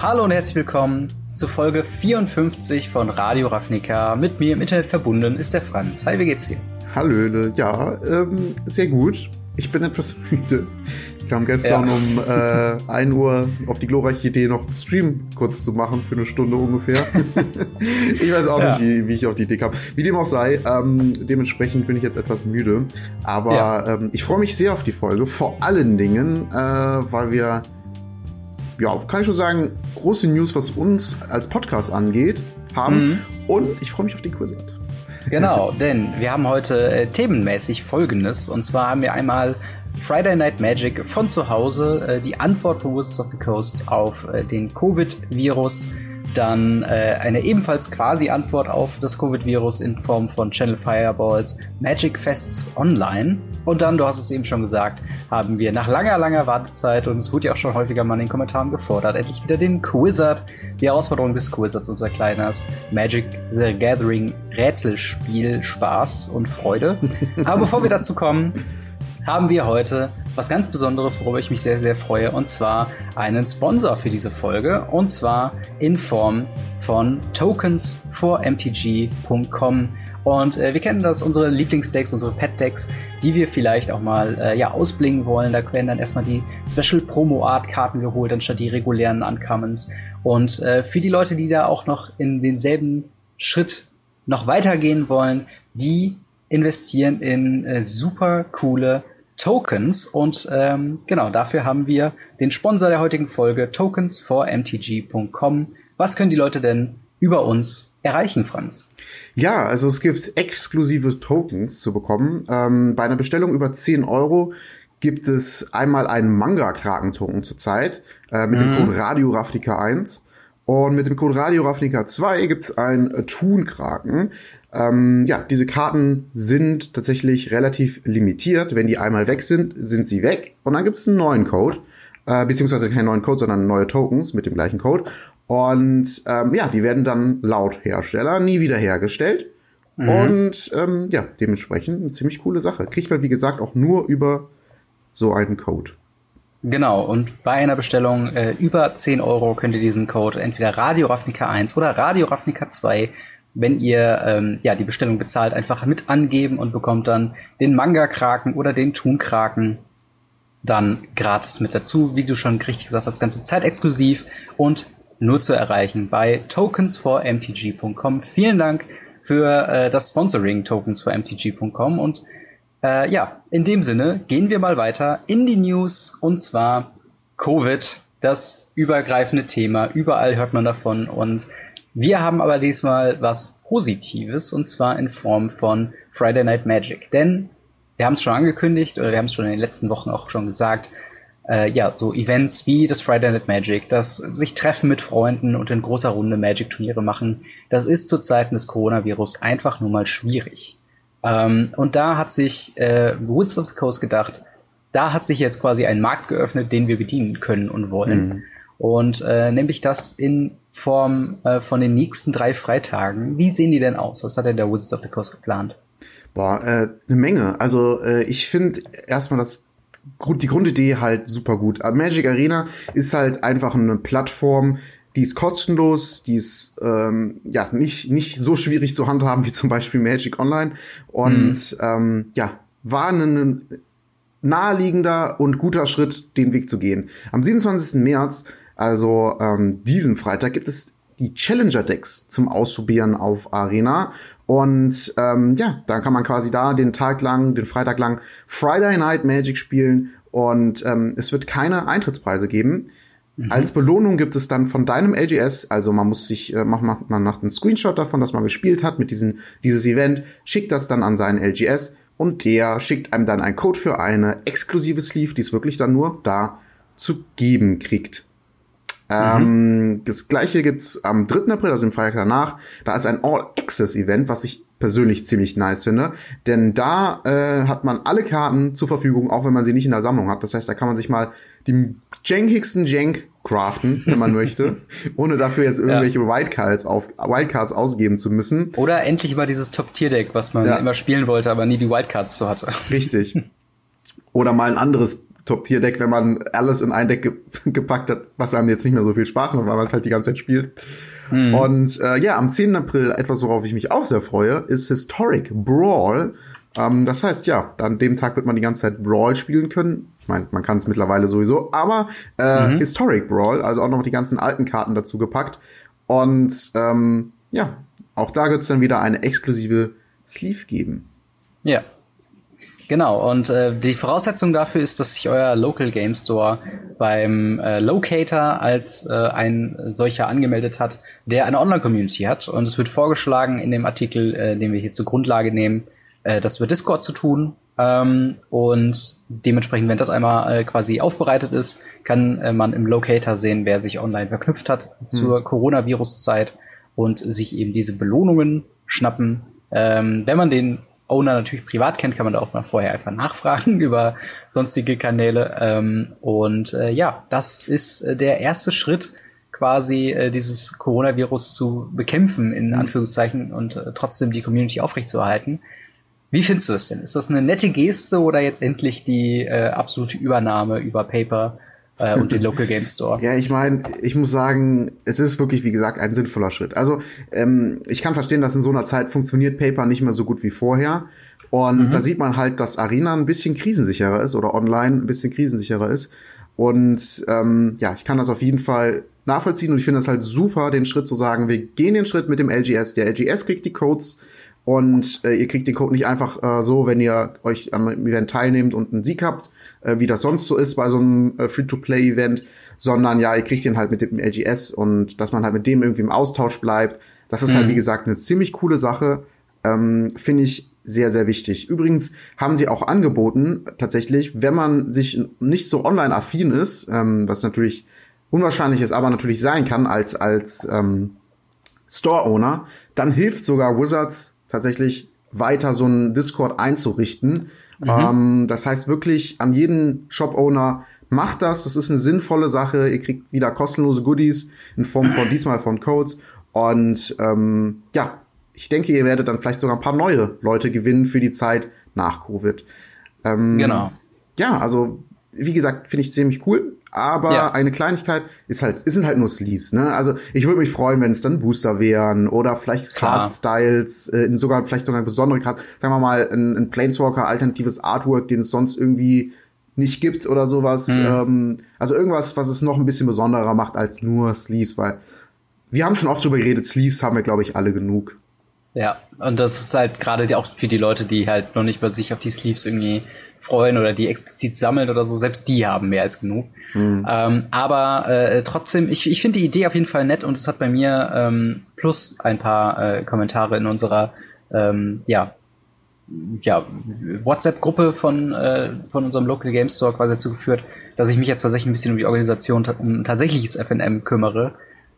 Hallo und herzlich willkommen zu Folge 54 von Radio Ravnica. Mit mir im Internet verbunden ist der Franz. Hi, wie geht's dir? Hallöle, ja, ähm, sehr gut. Ich bin etwas müde. Ich kam gestern ja. um äh, 1 Uhr auf die glorreiche Idee, noch einen Stream kurz zu machen für eine Stunde ungefähr. ich weiß auch ja. nicht, wie, wie, ich auf die Idee kam. Wie dem auch sei, ähm, dementsprechend bin ich jetzt etwas müde. Aber ja. ähm, ich freue mich sehr auf die Folge. Vor allen Dingen, äh, weil wir, ja, kann ich schon sagen, große News, was uns als Podcast angeht, haben. Mhm. Und ich freue mich auf den Quizlet. Genau, denn wir haben heute äh, themenmäßig Folgendes. Und zwar haben wir einmal Friday Night Magic von zu Hause, äh, die Antwort von Wizards of the Coast auf äh, den Covid-Virus. Dann äh, eine ebenfalls quasi Antwort auf das Covid-Virus in Form von Channel Fireballs Magic Fests Online. Und dann, du hast es eben schon gesagt, haben wir nach langer, langer Wartezeit, und es wurde ja auch schon häufiger mal in den Kommentaren gefordert, endlich wieder den Quizard, die Herausforderung des Quizards, unser kleines Magic the Gathering Rätselspiel, Spaß und Freude. Aber bevor wir dazu kommen, haben wir heute was ganz Besonderes, worüber ich mich sehr, sehr freue, und zwar einen Sponsor für diese Folge, und zwar in Form von Tokens for MTG.com. Und äh, wir kennen das, unsere Lieblingsdecks, unsere Pet-Decks, die wir vielleicht auch mal äh, ja, ausblingen wollen. Da werden dann erstmal die Special Promo Art Karten geholt, anstatt die regulären Uncommons. Und äh, für die Leute, die da auch noch in denselben Schritt noch weitergehen wollen, die investieren in äh, super coole Tokens. Und ähm, genau, dafür haben wir den Sponsor der heutigen Folge, tokens for mtg.com. Was können die Leute denn über uns erreichen, Franz? Ja, also es gibt exklusive Tokens zu bekommen. Ähm, bei einer Bestellung über 10 Euro gibt es einmal einen Manga-Kraken-Token zurzeit äh, mit mhm. dem Code Radio Rafnica 1. Und mit dem Code Radio Rafnica 2 gibt es einen Thun-Kraken. Ähm, ja, diese Karten sind tatsächlich relativ limitiert. Wenn die einmal weg sind, sind sie weg. Und dann gibt es einen neuen Code. Äh, beziehungsweise keinen neuen Code, sondern neue Tokens mit dem gleichen Code. Und ähm, ja, die werden dann laut Hersteller nie wieder hergestellt. Mhm. Und ähm, ja, dementsprechend eine ziemlich coole Sache. Kriegt man, wie gesagt, auch nur über so einen Code. Genau, und bei einer Bestellung äh, über 10 Euro könnt ihr diesen Code entweder Radio Ravnica 1 oder Radio Ravnica 2, wenn ihr ähm, ja, die Bestellung bezahlt, einfach mit angeben und bekommt dann den Manga-Kraken oder den Thun-Kraken dann gratis mit dazu. Wie du schon richtig gesagt hast, das ganze Zeit exklusiv und nur zu erreichen bei tokens4mtg.com. Vielen Dank für äh, das Sponsoring tokens4mtg.com und äh, ja, in dem Sinne gehen wir mal weiter in die News und zwar Covid, das übergreifende Thema. Überall hört man davon und wir haben aber diesmal was Positives und zwar in Form von Friday Night Magic. Denn wir haben es schon angekündigt oder wir haben es schon in den letzten Wochen auch schon gesagt, äh, ja, so Events wie das Friday Night Magic, das sich treffen mit Freunden und in großer Runde Magic-Turniere machen, das ist zu Zeiten des Coronavirus einfach nur mal schwierig. Ähm, und da hat sich äh, Wizards of the Coast gedacht, da hat sich jetzt quasi ein Markt geöffnet, den wir bedienen können und wollen. Mhm. Und äh, nämlich das in Form äh, von den nächsten drei Freitagen. Wie sehen die denn aus? Was hat denn der Wizards of the Coast geplant? Boah, äh, eine Menge. Also äh, ich finde erstmal das die Grundidee halt super gut. Magic Arena ist halt einfach eine Plattform, die ist kostenlos, die ist ähm, ja nicht, nicht so schwierig zu handhaben wie zum Beispiel Magic Online. Und mhm. ähm, ja, war ein naheliegender und guter Schritt, den Weg zu gehen. Am 27. März, also ähm, diesen Freitag, gibt es die Challenger Decks zum Ausprobieren auf Arena. Und ähm, ja, dann kann man quasi da den Tag lang, den Freitag lang Friday Night Magic spielen und ähm, es wird keine Eintrittspreise geben. Mhm. Als Belohnung gibt es dann von deinem LGS, also man muss sich, äh, macht, macht, man macht einen Screenshot davon, dass man gespielt hat mit diesem dieses Event, schickt das dann an seinen LGS und der schickt einem dann einen Code für eine exklusive Sleeve, die es wirklich dann nur da zu geben kriegt. Mhm. Ähm, das gleiche gibt's am 3. April, also im Freitag danach. Da ist ein All-Access-Event, was ich persönlich ziemlich nice finde. Denn da äh, hat man alle Karten zur Verfügung, auch wenn man sie nicht in der Sammlung hat. Das heißt, da kann man sich mal die jankigsten Jank craften, wenn man möchte, ohne dafür jetzt irgendwelche ja. Wildcards, auf, Wildcards ausgeben zu müssen. Oder endlich mal dieses Top-Tier-Deck, was man ja. immer spielen wollte, aber nie die Wildcards zu hatte. Richtig. Oder mal ein anderes Top-Tier-Deck, wenn man alles in ein Deck ge gepackt hat, was einem jetzt nicht mehr so viel Spaß macht, weil man es halt die ganze Zeit spielt. Mhm. Und äh, ja, am 10. April, etwas, worauf ich mich auch sehr freue, ist Historic Brawl. Ähm, das heißt, ja, an dem Tag wird man die ganze Zeit Brawl spielen können. Ich meine, man kann es mittlerweile sowieso, aber äh, mhm. Historic Brawl, also auch noch die ganzen alten Karten dazu gepackt. Und ähm, ja, auch da wird es dann wieder eine exklusive Sleeve geben. Ja, Genau, und äh, die Voraussetzung dafür ist, dass sich euer Local Game Store beim äh, Locator als äh, ein solcher angemeldet hat, der eine Online-Community hat. Und es wird vorgeschlagen in dem Artikel, äh, den wir hier zur Grundlage nehmen, äh, das über Discord zu tun. Ähm, und dementsprechend, wenn das einmal äh, quasi aufbereitet ist, kann äh, man im Locator sehen, wer sich online verknüpft hat mhm. zur Coronavirus-Zeit und sich eben diese Belohnungen schnappen. Ähm, wenn man den Owner natürlich privat kennt, kann man da auch mal vorher einfach nachfragen über sonstige Kanäle. Ähm, und äh, ja, das ist äh, der erste Schritt, quasi äh, dieses Coronavirus zu bekämpfen, in mhm. Anführungszeichen, und äh, trotzdem die Community aufrechtzuerhalten. Wie findest du das denn? Ist das eine nette Geste oder jetzt endlich die äh, absolute Übernahme über Paper äh, und den Local Game Store. Ja, ich meine, ich muss sagen, es ist wirklich, wie gesagt, ein sinnvoller Schritt. Also ähm, ich kann verstehen, dass in so einer Zeit funktioniert Paper nicht mehr so gut wie vorher. Und mhm. da sieht man halt, dass Arena ein bisschen krisensicherer ist oder online ein bisschen krisensicherer ist. Und ähm, ja, ich kann das auf jeden Fall nachvollziehen und ich finde das halt super, den Schritt zu sagen, wir gehen den Schritt mit dem LGS. Der LGS kriegt die Codes und äh, ihr kriegt den Code nicht einfach äh, so, wenn ihr euch am Event teilnehmt und einen Sieg habt, äh, wie das sonst so ist bei so einem äh, Free-to-Play-Event, sondern ja, ihr kriegt den halt mit dem LGS und dass man halt mit dem irgendwie im Austausch bleibt. Das ist halt, mhm. halt, wie gesagt, eine ziemlich coole Sache. Ähm, Finde ich sehr, sehr wichtig. Übrigens haben sie auch angeboten, tatsächlich, wenn man sich nicht so online affin ist, ähm, was natürlich unwahrscheinlich ist, aber natürlich sein kann als, als ähm, Store-Owner, dann hilft sogar Wizards tatsächlich weiter so einen Discord einzurichten. Mhm. Ähm, das heißt wirklich an jeden Shop-Owner macht das. Das ist eine sinnvolle Sache. Ihr kriegt wieder kostenlose Goodies in Form von diesmal von Codes. Und ähm, ja, ich denke, ihr werdet dann vielleicht sogar ein paar neue Leute gewinnen für die Zeit nach Covid. Ähm, genau. Ja, also wie gesagt, finde ich ziemlich cool. Aber ja. eine Kleinigkeit ist halt, sind halt nur Sleeves, ne? Also ich würde mich freuen, wenn es dann Booster wären oder vielleicht Card-Styles, äh, sogar vielleicht sogar eine besondere Card, sagen wir mal, ein, ein Planeswalker alternatives Artwork, den es sonst irgendwie nicht gibt oder sowas. Mhm. Ähm, also irgendwas, was es noch ein bisschen besonderer macht als nur Sleeves, weil wir haben schon oft drüber geredet, Sleeves haben wir, glaube ich, alle genug. Ja, und das ist halt gerade auch für die Leute, die halt noch nicht bei sich auf die Sleeves irgendwie freuen oder die explizit sammeln oder so, selbst die haben mehr als genug. Mhm. Ähm, aber äh, trotzdem, ich, ich finde die Idee auf jeden Fall nett und es hat bei mir ähm, plus ein paar äh, Kommentare in unserer ähm, ja, ja, WhatsApp-Gruppe von, äh, von unserem Local Game Store quasi dazu geführt, dass ich mich jetzt tatsächlich ein bisschen um die Organisation, um tatsächliches FNM kümmere,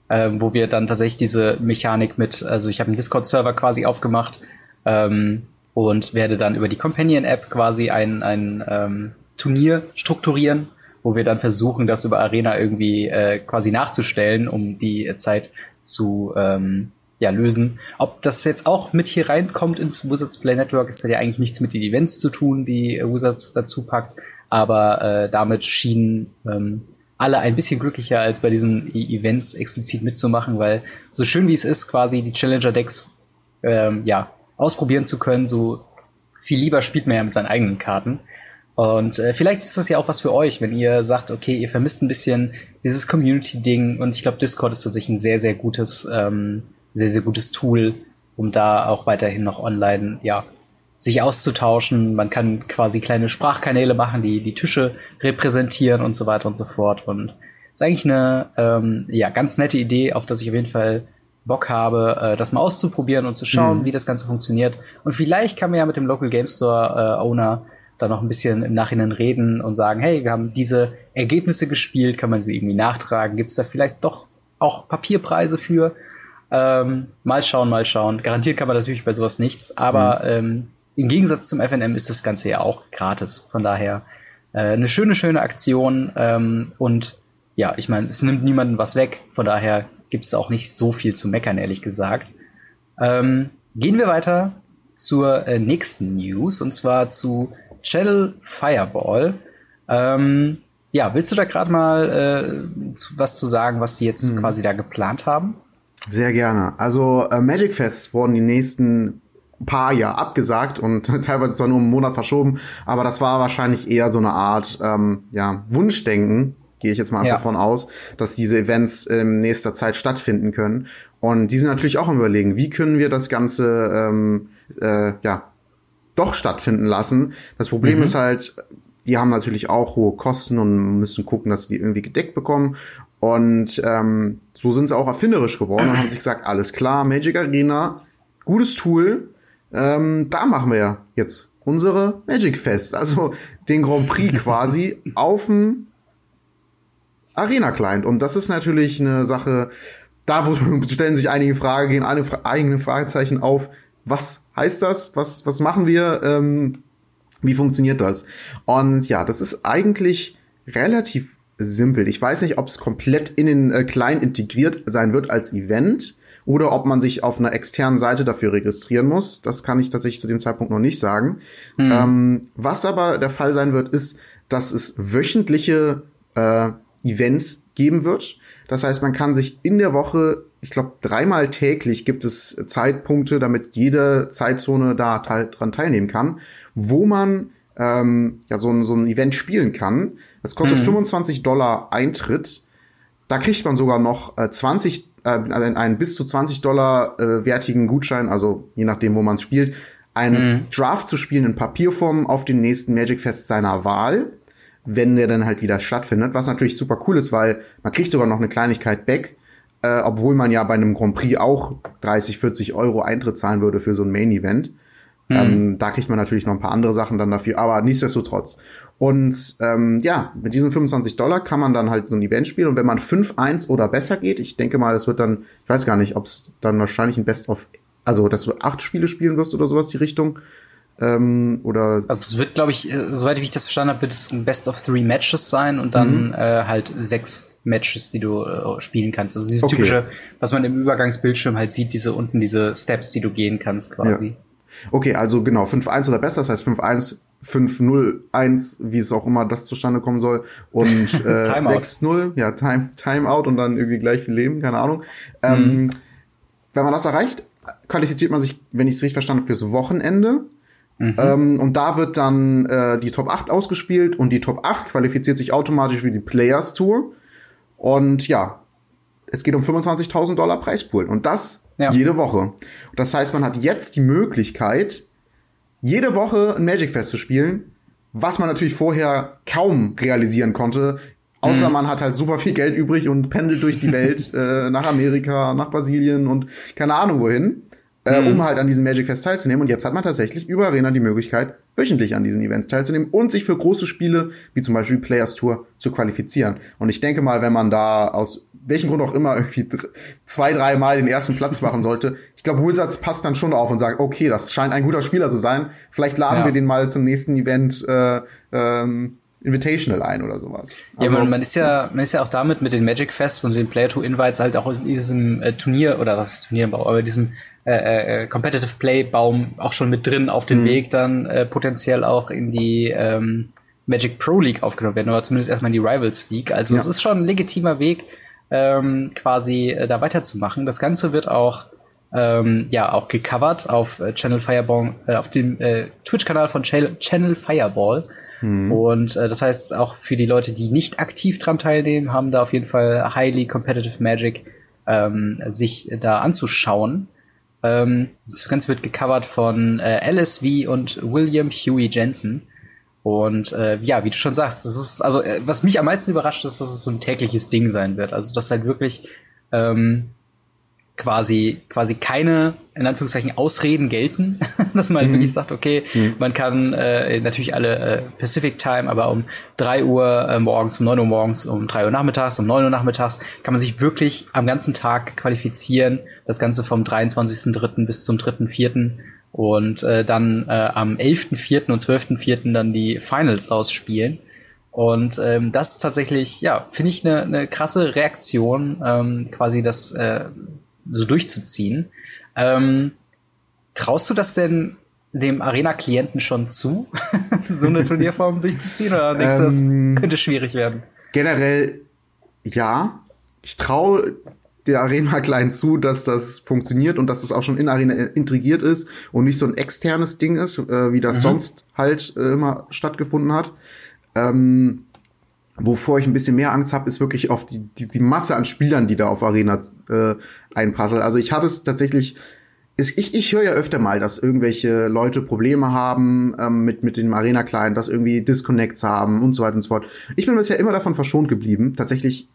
äh, wo wir dann tatsächlich diese Mechanik mit, also ich habe einen Discord-Server quasi aufgemacht, ähm, und werde dann über die Companion-App quasi ein, ein ähm, Turnier strukturieren, wo wir dann versuchen, das über Arena irgendwie äh, quasi nachzustellen, um die Zeit zu ähm, ja, lösen. Ob das jetzt auch mit hier reinkommt ins Wizards Play Network, ist ja eigentlich nichts mit den Events zu tun, die Wizards dazu packt. Aber äh, damit schienen ähm, alle ein bisschen glücklicher, als bei diesen e Events explizit mitzumachen, weil so schön wie es ist, quasi die Challenger-Decks ähm, ja, ausprobieren zu können, so viel lieber spielt man ja mit seinen eigenen Karten. Und äh, vielleicht ist das ja auch was für euch, wenn ihr sagt, okay, ihr vermisst ein bisschen dieses Community-Ding und ich glaube, Discord ist tatsächlich ein sehr, sehr gutes, ähm, sehr, sehr gutes Tool, um da auch weiterhin noch online, ja, sich auszutauschen. Man kann quasi kleine Sprachkanäle machen, die die Tische repräsentieren und so weiter und so fort. Und ist eigentlich eine ähm, ja, ganz nette Idee, auf das ich auf jeden Fall Bock habe, äh, das mal auszuprobieren und zu schauen, mhm. wie das Ganze funktioniert. Und vielleicht kann man ja mit dem Local Game Store äh, Owner da noch ein bisschen im Nachhinein reden und sagen, hey, wir haben diese Ergebnisse gespielt, kann man sie irgendwie nachtragen? Gibt es da vielleicht doch auch Papierpreise für? Ähm, mal schauen, mal schauen. Garantiert kann man natürlich bei sowas nichts, aber mhm. ähm, im Gegensatz zum FNM ist das Ganze ja auch gratis. Von daher äh, eine schöne, schöne Aktion ähm, und ja, ich meine, es nimmt niemanden was weg. Von daher gibt es auch nicht so viel zu meckern, ehrlich gesagt. Ähm, gehen wir weiter zur äh, nächsten News und zwar zu Channel Fireball. Ähm, ja, willst du da gerade mal äh, zu, was zu sagen, was sie jetzt mhm. quasi da geplant haben? Sehr gerne. Also äh, Magic Fest wurden die nächsten paar ja abgesagt und teilweise zwar nur einen Monat verschoben, aber das war wahrscheinlich eher so eine Art ähm, ja, Wunschdenken, gehe ich jetzt mal ja. davon aus, dass diese Events in nächster Zeit stattfinden können. Und die sind natürlich auch am überlegen, wie können wir das Ganze ähm, äh, ja doch stattfinden lassen. Das Problem mhm. ist halt, die haben natürlich auch hohe Kosten und müssen gucken, dass sie die irgendwie gedeckt bekommen. Und ähm, so sind sie auch erfinderisch geworden und haben sich gesagt, alles klar, Magic Arena, gutes Tool, ähm, da machen wir ja jetzt unsere Magic Fest, also den Grand Prix quasi auf dem Arena Client. Und das ist natürlich eine Sache, da stellen sich einige Fragen, gehen alle eigene Fragezeichen auf. Was heißt das? Was, was machen wir? Ähm, wie funktioniert das? Und ja, das ist eigentlich relativ simpel. Ich weiß nicht, ob es komplett in den äh, Client integriert sein wird als Event oder ob man sich auf einer externen Seite dafür registrieren muss. Das kann ich tatsächlich zu dem Zeitpunkt noch nicht sagen. Hm. Ähm, was aber der Fall sein wird, ist, dass es wöchentliche äh, Events geben wird. Das heißt, man kann sich in der Woche, ich glaube, dreimal täglich gibt es Zeitpunkte, damit jede Zeitzone da teil dran teilnehmen kann, wo man ähm, ja so ein, so ein Event spielen kann. Das kostet hm. 25 Dollar Eintritt. Da kriegt man sogar noch äh, 20 äh, einen bis zu 20 Dollar äh, wertigen Gutschein, also je nachdem, wo man es spielt, einen mhm. Draft zu spielen in Papierform auf den nächsten Magic Fest seiner Wahl, wenn der dann halt wieder stattfindet, was natürlich super cool ist, weil man kriegt sogar noch eine Kleinigkeit back, äh, obwohl man ja bei einem Grand Prix auch 30, 40 Euro Eintritt zahlen würde für so ein Main Event. Mhm. Ähm, da kriegt man natürlich noch ein paar andere Sachen dann dafür, aber nichtsdestotrotz. Und ähm, ja, mit diesen 25 Dollar kann man dann halt so ein Event spielen. Und wenn man 5-1 oder besser geht, ich denke mal, es wird dann, ich weiß gar nicht, ob es dann wahrscheinlich ein Best of, also dass du acht Spiele spielen wirst oder sowas, die Richtung. Ähm, oder also es wird, glaube ich, äh, soweit ich das verstanden habe, wird es ein Best of Three Matches sein und dann mhm. äh, halt sechs Matches, die du äh, spielen kannst. Also dieses okay. typische, was man im Übergangsbildschirm halt sieht, diese unten, diese Steps, die du gehen kannst quasi. Ja. Okay, also genau, 5-1 oder besser, das heißt 5-1, 5-0-1, wie es auch immer das zustande kommen soll. Und äh, 6-0, ja, Time, Timeout und dann irgendwie gleich viel Leben, keine Ahnung. Ähm, mhm. Wenn man das erreicht, qualifiziert man sich, wenn ich es richtig verstanden habe, fürs Wochenende. Mhm. Ähm, und da wird dann äh, die Top 8 ausgespielt und die Top 8 qualifiziert sich automatisch für die Players Tour. Und ja, es geht um 25.000 Dollar Preispool. Und das ja. Jede Woche. Das heißt, man hat jetzt die Möglichkeit, jede Woche ein Magic Fest zu spielen, was man natürlich vorher kaum realisieren konnte. Außer mhm. man hat halt super viel Geld übrig und pendelt durch die Welt äh, nach Amerika, nach Brasilien und keine Ahnung wohin, äh, mhm. um halt an diesem Magic Fest teilzunehmen. Und jetzt hat man tatsächlich über Arena die Möglichkeit, wöchentlich an diesen Events teilzunehmen und sich für große Spiele, wie zum Beispiel Players Tour, zu qualifizieren. Und ich denke mal, wenn man da aus welchen Grund auch immer irgendwie zwei, drei Mal den ersten Platz machen sollte. Ich glaube, Wizards passt dann schon auf und sagt, okay, das scheint ein guter Spieler zu sein. Vielleicht laden ja. wir den mal zum nächsten Event äh, ähm, Invitational ein oder sowas. Also, ja, man, man, ist ja, man ist ja auch damit mit den Magic Fests und den Player to Invites halt auch in diesem äh, Turnier oder was ist Turnierbau, aber diesem äh, äh, Competitive Play Baum auch schon mit drin auf dem mhm. Weg dann äh, potenziell auch in die ähm, Magic Pro League aufgenommen werden oder zumindest erstmal in die Rivals League. Also ja. es ist schon ein legitimer Weg, ähm, quasi äh, da weiterzumachen. Das Ganze wird auch ähm, ja auch gecovert auf äh, Channel Fireball, äh, auf dem äh, Twitch-Kanal von Ch Channel Fireball. Mhm. Und äh, das heißt auch für die Leute, die nicht aktiv dran teilnehmen, haben da auf jeden Fall highly competitive Magic ähm, sich da anzuschauen. Ähm, das Ganze wird gecovert von äh, LSV und William Huey Jensen. Und äh, ja, wie du schon sagst, das ist, also äh, was mich am meisten überrascht ist, dass es so ein tägliches Ding sein wird. Also dass halt wirklich ähm, quasi quasi keine in Anführungszeichen Ausreden gelten, dass man mhm. wirklich sagt, okay, mhm. man kann äh, natürlich alle äh, Pacific Time, aber um drei Uhr äh, morgens, um neun Uhr morgens, um drei Uhr nachmittags, um neun Uhr nachmittags kann man sich wirklich am ganzen Tag qualifizieren. Das Ganze vom 23.3. bis zum 3.4 und äh, dann äh, am 11.4. und 12.4. dann die Finals ausspielen. Und ähm, das ist tatsächlich, ja, finde ich eine ne krasse Reaktion, ähm, quasi das äh, so durchzuziehen. Ähm, traust du das denn dem Arena-Klienten schon zu, so eine Turnierform durchzuziehen? Oder denkst du, das Ähm, könnte schwierig werden? Generell ja. Ich traue der Arena klein zu, dass das funktioniert und dass das auch schon in Arena integriert ist und nicht so ein externes Ding ist, äh, wie das Mhm. sonst halt äh, immer stattgefunden hat. Ähm, wovor ich ein bisschen mehr Angst habe, ist wirklich auf die, die, die Masse an Spielern, die da auf Arena äh, einprasselt. Also ich hatte es tatsächlich, ist, ich, ich höre ja öfter mal, dass irgendwelche Leute Probleme haben ähm, mit, mit dem Arena-Client, dass irgendwie Disconnects haben und so weiter und so fort. Ich bin bisher immer davon verschont geblieben, tatsächlich,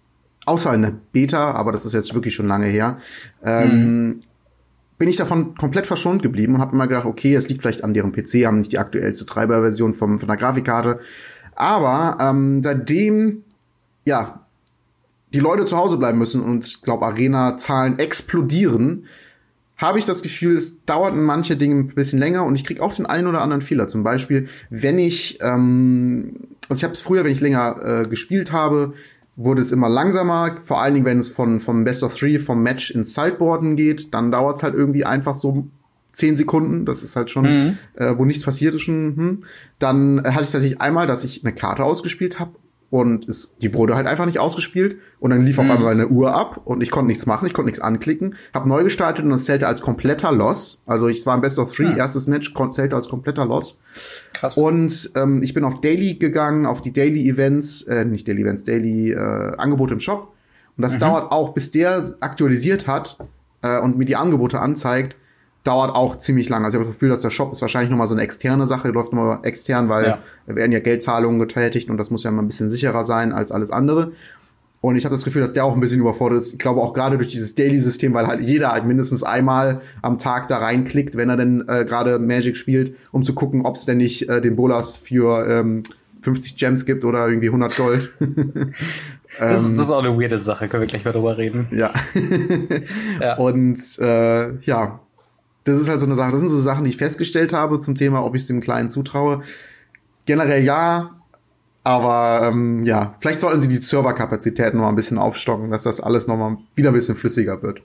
außer in der Beta, aber das ist jetzt wirklich schon lange her, ähm, bin ich davon komplett verschont geblieben und habe immer gedacht, okay, es liegt vielleicht an deren PC, haben nicht die aktuellste Treiberversion vom, von der Grafikkarte. Aber ähm, seitdem, ja, die Leute zu Hause bleiben müssen und ich glaube, Arena-Zahlen explodieren, habe ich das Gefühl, es dauert manche Dinge ein bisschen länger und ich kriege auch den einen oder anderen Fehler. Zum Beispiel, wenn ich, ähm, also ich habe es früher, wenn ich länger äh, gespielt habe, wurde es immer langsamer, vor allen Dingen, wenn es von vom Best of Three, vom Match ins Sideboarden geht, dann dauert es halt irgendwie einfach so zehn Sekunden, das ist halt schon, Mhm. äh, wo nichts passiert ist schon. Hm. Dann äh, hatte ich tatsächlich einmal, dass ich eine Karte ausgespielt habe und es, die wurde halt einfach nicht ausgespielt und dann lief auf Mhm. einmal eine Uhr ab und ich konnte nichts machen, ich konnte nichts anklicken, habe neu gestartet und das zählte als kompletter Loss. Also ich war im Best of Three, Ja. erstes Match zählte als kompletter Loss. Krass. Und ähm, ich bin auf Daily gegangen, auf die Daily Events, äh, nicht Daily Events, Daily äh, Angebote im Shop. Und das dauert auch, bis der aktualisiert hat äh, und mir die Angebote anzeigt, dauert auch ziemlich lang. Also ich habe das Gefühl, dass der Shop ist wahrscheinlich noch mal so eine externe Sache, läuft noch mal extern, weil Ja. da werden ja Geldzahlungen getätigt und das muss ja mal ein bisschen sicherer sein als alles andere. Und ich habe das Gefühl, dass der auch ein bisschen überfordert ist. Ich glaube auch gerade durch dieses Daily-System, weil halt jeder halt mindestens einmal am Tag da reinklickt, wenn er denn äh, gerade Magic spielt, um zu gucken, ob es denn nicht äh, den Bolas für ähm, 50 Gems gibt oder irgendwie 100 Gold. das, ähm, das ist auch eine weirde Sache, können wir gleich mal drüber reden. ja. Ja. Und äh, ja, das ist halt so eine Sache. Das sind so Sachen, die ich festgestellt habe zum Thema, ob ich es dem Kleinen zutraue. Generell ja, aber ähm, ja, vielleicht sollten sie die Serverkapazitäten noch mal ein bisschen aufstocken, dass das alles noch mal wieder ein bisschen flüssiger wird.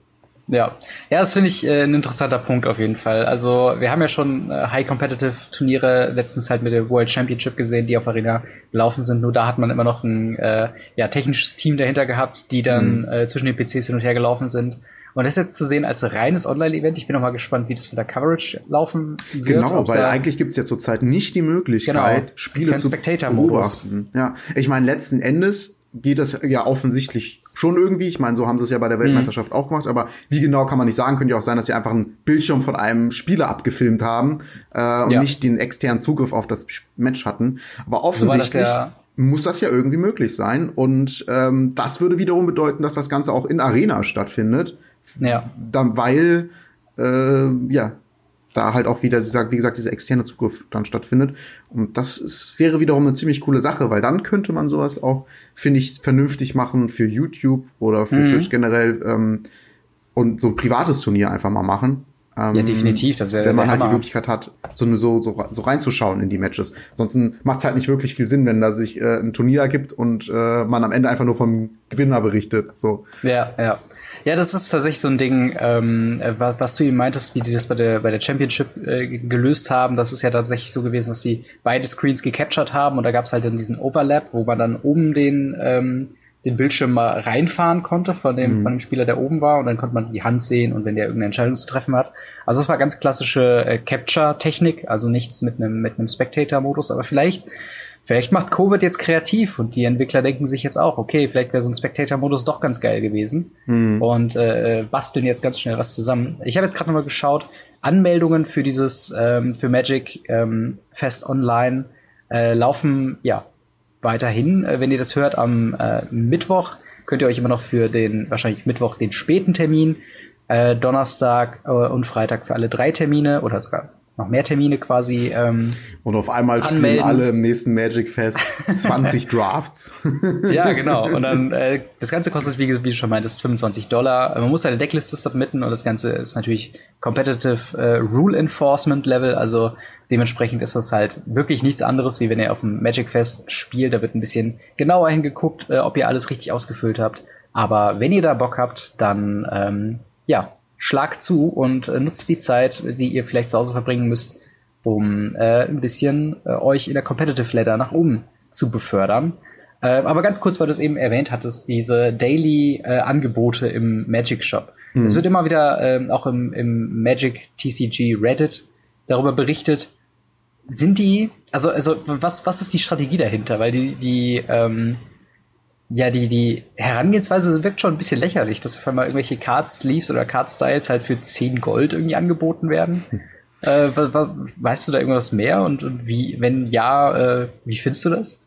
Ja, ja, das finde ich äh, ein interessanter Punkt auf jeden Fall. Also wir haben ja schon äh, High Competitive Turniere letztens halt mit der World Championship gesehen, die auf Arena gelaufen sind. Nur da hat man immer noch ein äh, ja, technisches Team dahinter gehabt, die dann äh, zwischen den PCs hin und her gelaufen sind. Und das jetzt zu sehen als reines Online-Event, ich bin noch mal gespannt, wie das mit der Coverage laufen wird. Genau, weil eigentlich gibt's ja zurzeit nicht die Möglichkeit, Genau, Spiele zu beobachten. Ja, ich meine, letzten Endes geht das ja offensichtlich schon irgendwie. Ich meine, so haben sie es ja bei der Weltmeisterschaft auch gemacht, aber wie genau kann man nicht sagen, könnte ja auch sein, dass sie einfach einen Bildschirm von einem Spieler abgefilmt haben äh, und Ja. nicht den externen Zugriff auf das Match hatten. Aber So das offensichtlich ja- muss das ja irgendwie möglich sein. Und ähm, das würde wiederum bedeuten, dass das Ganze auch in Arena stattfindet. Ja. Dann, weil äh, ja da halt auch wieder, wie gesagt, dieser externe Zugriff dann stattfindet. Und das ist, wäre wiederum eine ziemlich coole Sache, weil dann könnte man sowas auch, finde ich, vernünftig machen für YouTube oder für Mhm. Twitch generell ähm, und so ein privates Turnier einfach mal machen. Ähm, Ja, definitiv, das wäre Wenn man halt die. Möglichkeit hat, so, so, so, so reinzuschauen in die Matches. Ansonsten macht es halt nicht wirklich viel Sinn, wenn da sich äh, ein Turnier ergibt und äh, man am Ende einfach nur vom Gewinner berichtet. So. Ja, ja. Ja, das ist tatsächlich so ein Ding, ähm, äh, was, was du eben meintest, wie die das bei der, bei der Championship äh, gelöst haben. Das ist ja tatsächlich so gewesen, dass sie beide Screens gecaptured haben und da gab es halt dann diesen Overlap, wo man dann oben den, ähm, den Bildschirm mal reinfahren konnte von dem, von dem Spieler, der oben war und dann konnte man die Hand sehen und wenn der irgendeine Entscheidung zu treffen hat. Also das war ganz klassische äh, Capture-Technik, also nichts mit einem mit einem Spectator-Modus, aber vielleicht Vielleicht macht Covid jetzt kreativ und die Entwickler denken sich jetzt auch, okay, vielleicht wäre so ein Spectator-Modus doch ganz geil gewesen und äh, basteln jetzt ganz schnell was zusammen. Ich habe jetzt gerade nochmal geschaut, Anmeldungen für dieses, ähm, für Magic ähm, Fest Online äh, laufen ja weiterhin. Äh, wenn ihr das hört, am äh, Mittwoch könnt ihr euch immer noch für den, wahrscheinlich Mittwoch, den späten Termin, äh, Donnerstag äh, und Freitag für alle drei Termine oder sogar noch mehr Termine quasi ähm, Und auf einmal spielen Anmelden. alle im nächsten Magic Fest 20 Drafts. Ja, genau. Und dann, äh, das Ganze kostet, wie, wie du schon meintest, 25 Dollar. Man muss eine Deckliste submitten und das Ganze ist natürlich Competitive äh, Rule Enforcement Level. Also dementsprechend ist das halt wirklich nichts anderes, wie wenn ihr auf dem Magic Fest spielt. Da wird ein bisschen genauer hingeguckt, äh, ob ihr alles richtig ausgefüllt habt. Aber wenn ihr da Bock habt, dann ja, schlag zu und äh, nutzt die Zeit, die ihr vielleicht zu Hause verbringen müsst, um äh, ein bisschen äh, euch in der Competitive Ladder nach oben zu befördern. Äh, aber ganz kurz, weil du es eben erwähnt hattest, diese Daily-Angebote äh, im Magic Shop. Mhm. Es wird immer wieder äh, auch im, im Magic TCG Reddit darüber berichtet. Sind die, also, also was, was ist die Strategie dahinter? Weil die, die, ähm, ja, die, die Herangehensweise wirkt schon ein bisschen lächerlich, dass auf einmal irgendwelche Card-Sleeves oder Card-Styles halt für 10 Gold irgendwie angeboten werden. Hm. Äh, weißt du da irgendwas mehr und, und wie, wenn ja, äh, wie findest du das?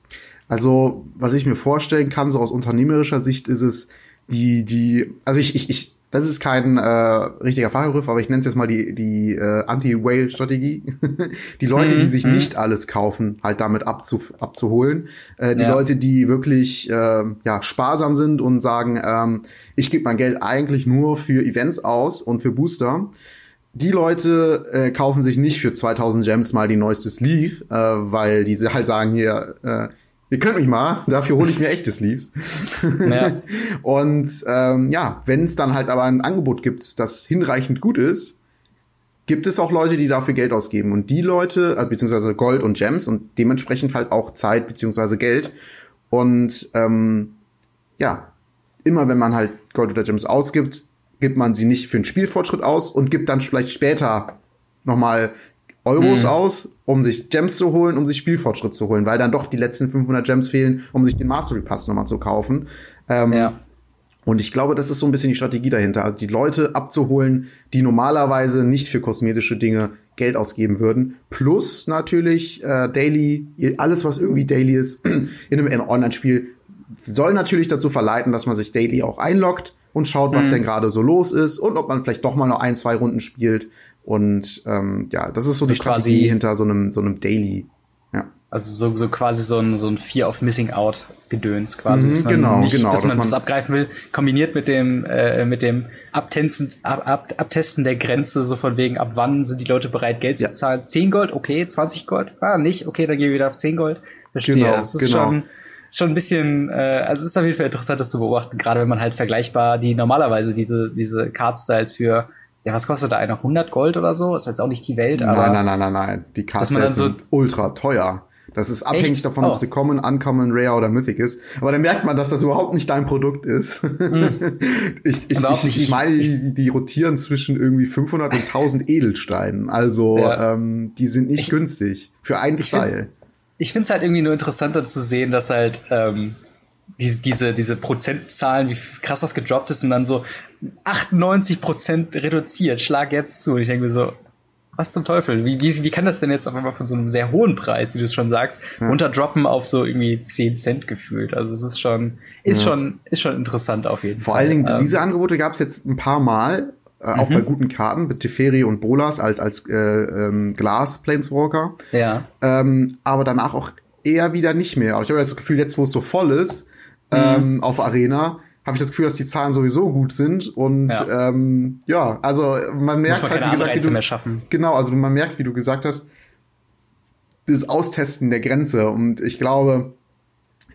Also, was ich mir vorstellen kann, so aus unternehmerischer Sicht, ist es die, die, also ich, ich, ich das ist kein äh, richtiger Fachbegriff, aber ich nenne es jetzt mal die, die äh, Anti-Whale-Strategie. die Leute, die mhm, sich mm. nicht alles kaufen, halt damit abzu, abzuholen. Äh, die ja. Leute, die wirklich äh, ja, sparsam sind und sagen, ähm, ich gebe mein Geld eigentlich nur für Events aus und für Booster. Die Leute äh, kaufen sich nicht für 2000 Gems mal die neueste Sleeve, äh, weil diese halt sagen hier, äh, ihr könnt mich mal, dafür hole ich mir echte Sleeves. Ja. und ähm, ja, wenn es dann halt aber ein Angebot gibt, das hinreichend gut ist, gibt es auch Leute, die dafür Geld ausgeben. Und die Leute, also beziehungsweise Gold und Gems und dementsprechend halt auch Zeit beziehungsweise Geld. Und ähm, ja, immer wenn man halt Gold oder Gems ausgibt, gibt man sie nicht für einen Spielfortschritt aus und gibt dann vielleicht später nochmal Euros mhm. aus, um sich Gems zu holen, um sich Spielfortschritt zu holen, weil dann doch die letzten 500 Gems fehlen, um sich den Mastery Pass nochmal zu kaufen. Ähm, ja. Und ich glaube, das ist so ein bisschen die Strategie dahinter. Also die Leute abzuholen, die normalerweise nicht für kosmetische Dinge Geld ausgeben würden. Plus natürlich äh, Daily, alles was irgendwie Daily ist in einem Online-Spiel, soll natürlich dazu verleiten, dass man sich Daily auch einloggt und schaut, was mhm. denn gerade so los ist und ob man vielleicht doch mal noch ein, zwei Runden spielt. Und ähm, ja, das ist so, so die Strategie hinter so einem, so einem Daily. Ja. Also so, so quasi so ein, so ein Fear of Missing Out Gedöns quasi, mhm, dass man genau, nicht, genau, dass, dass man das abgreifen will, kombiniert mit dem, äh, mit dem Abtesten, ab, ab, Abtesten der Grenze, so von wegen, ab wann sind die Leute bereit, Geld ja. zu zahlen? 10 Gold, okay, 20 Gold, ah, nicht, okay, dann gehen wir wieder auf 10 Gold. Verstehe. Genau, das ist genau. schon, ist schon ein bisschen, äh, also es ist auf jeden Fall interessant, das zu beobachten, gerade wenn man halt vergleichbar die normalerweise diese, diese Card-Styles für ja, was kostet da einer? 100 Gold oder so? Ist jetzt auch nicht die Welt, aber. Nein, nein, nein, nein, nein. Die Card-Styles so sind ultra teuer. Das ist abhängig Echt? davon, oh. ob sie Common, Uncommon, Rare oder Mythic ist. Aber dann merkt man, dass das überhaupt nicht dein Produkt ist. Hm. ich, ich, ich, ich, meine, die, die rotieren zwischen irgendwie 500 und 1000 Edelsteinen. Also ja. ähm, die sind nicht ich, günstig für einen Style. ich finde es halt irgendwie nur interessanter zu sehen, dass halt ähm, diese, diese, diese Prozentzahlen, wie krass das gedroppt ist und dann so 98 Prozent reduziert, schlag jetzt zu. Ich denke mir so, was zum Teufel? Wie, wie, wie kann das denn jetzt auf einmal von so einem sehr hohen Preis, wie du es schon sagst, ja. runterdroppen auf so irgendwie 10 Cent gefühlt? Also es ist schon, ist ja. schon, ist schon interessant auf jeden Vor Fall. Vor allen Dingen, ähm, diese Angebote gab es jetzt ein paar Mal, äh, auch mhm. bei guten Karten, mit Teferi und Bolas als, als äh, ähm, Glas Planeswalker. Ja. Ähm, aber danach auch eher wieder nicht mehr. Aber ich habe das Gefühl, jetzt wo es so voll ist, mhm. ähm, auf Arena, habe ich das Gefühl, dass die Zahlen sowieso gut sind und ja, ähm, ja also man merkt man halt, wie gesagt, wie du, mehr schaffen. genau, also man merkt, wie du gesagt hast, das Austesten der Grenze und ich glaube,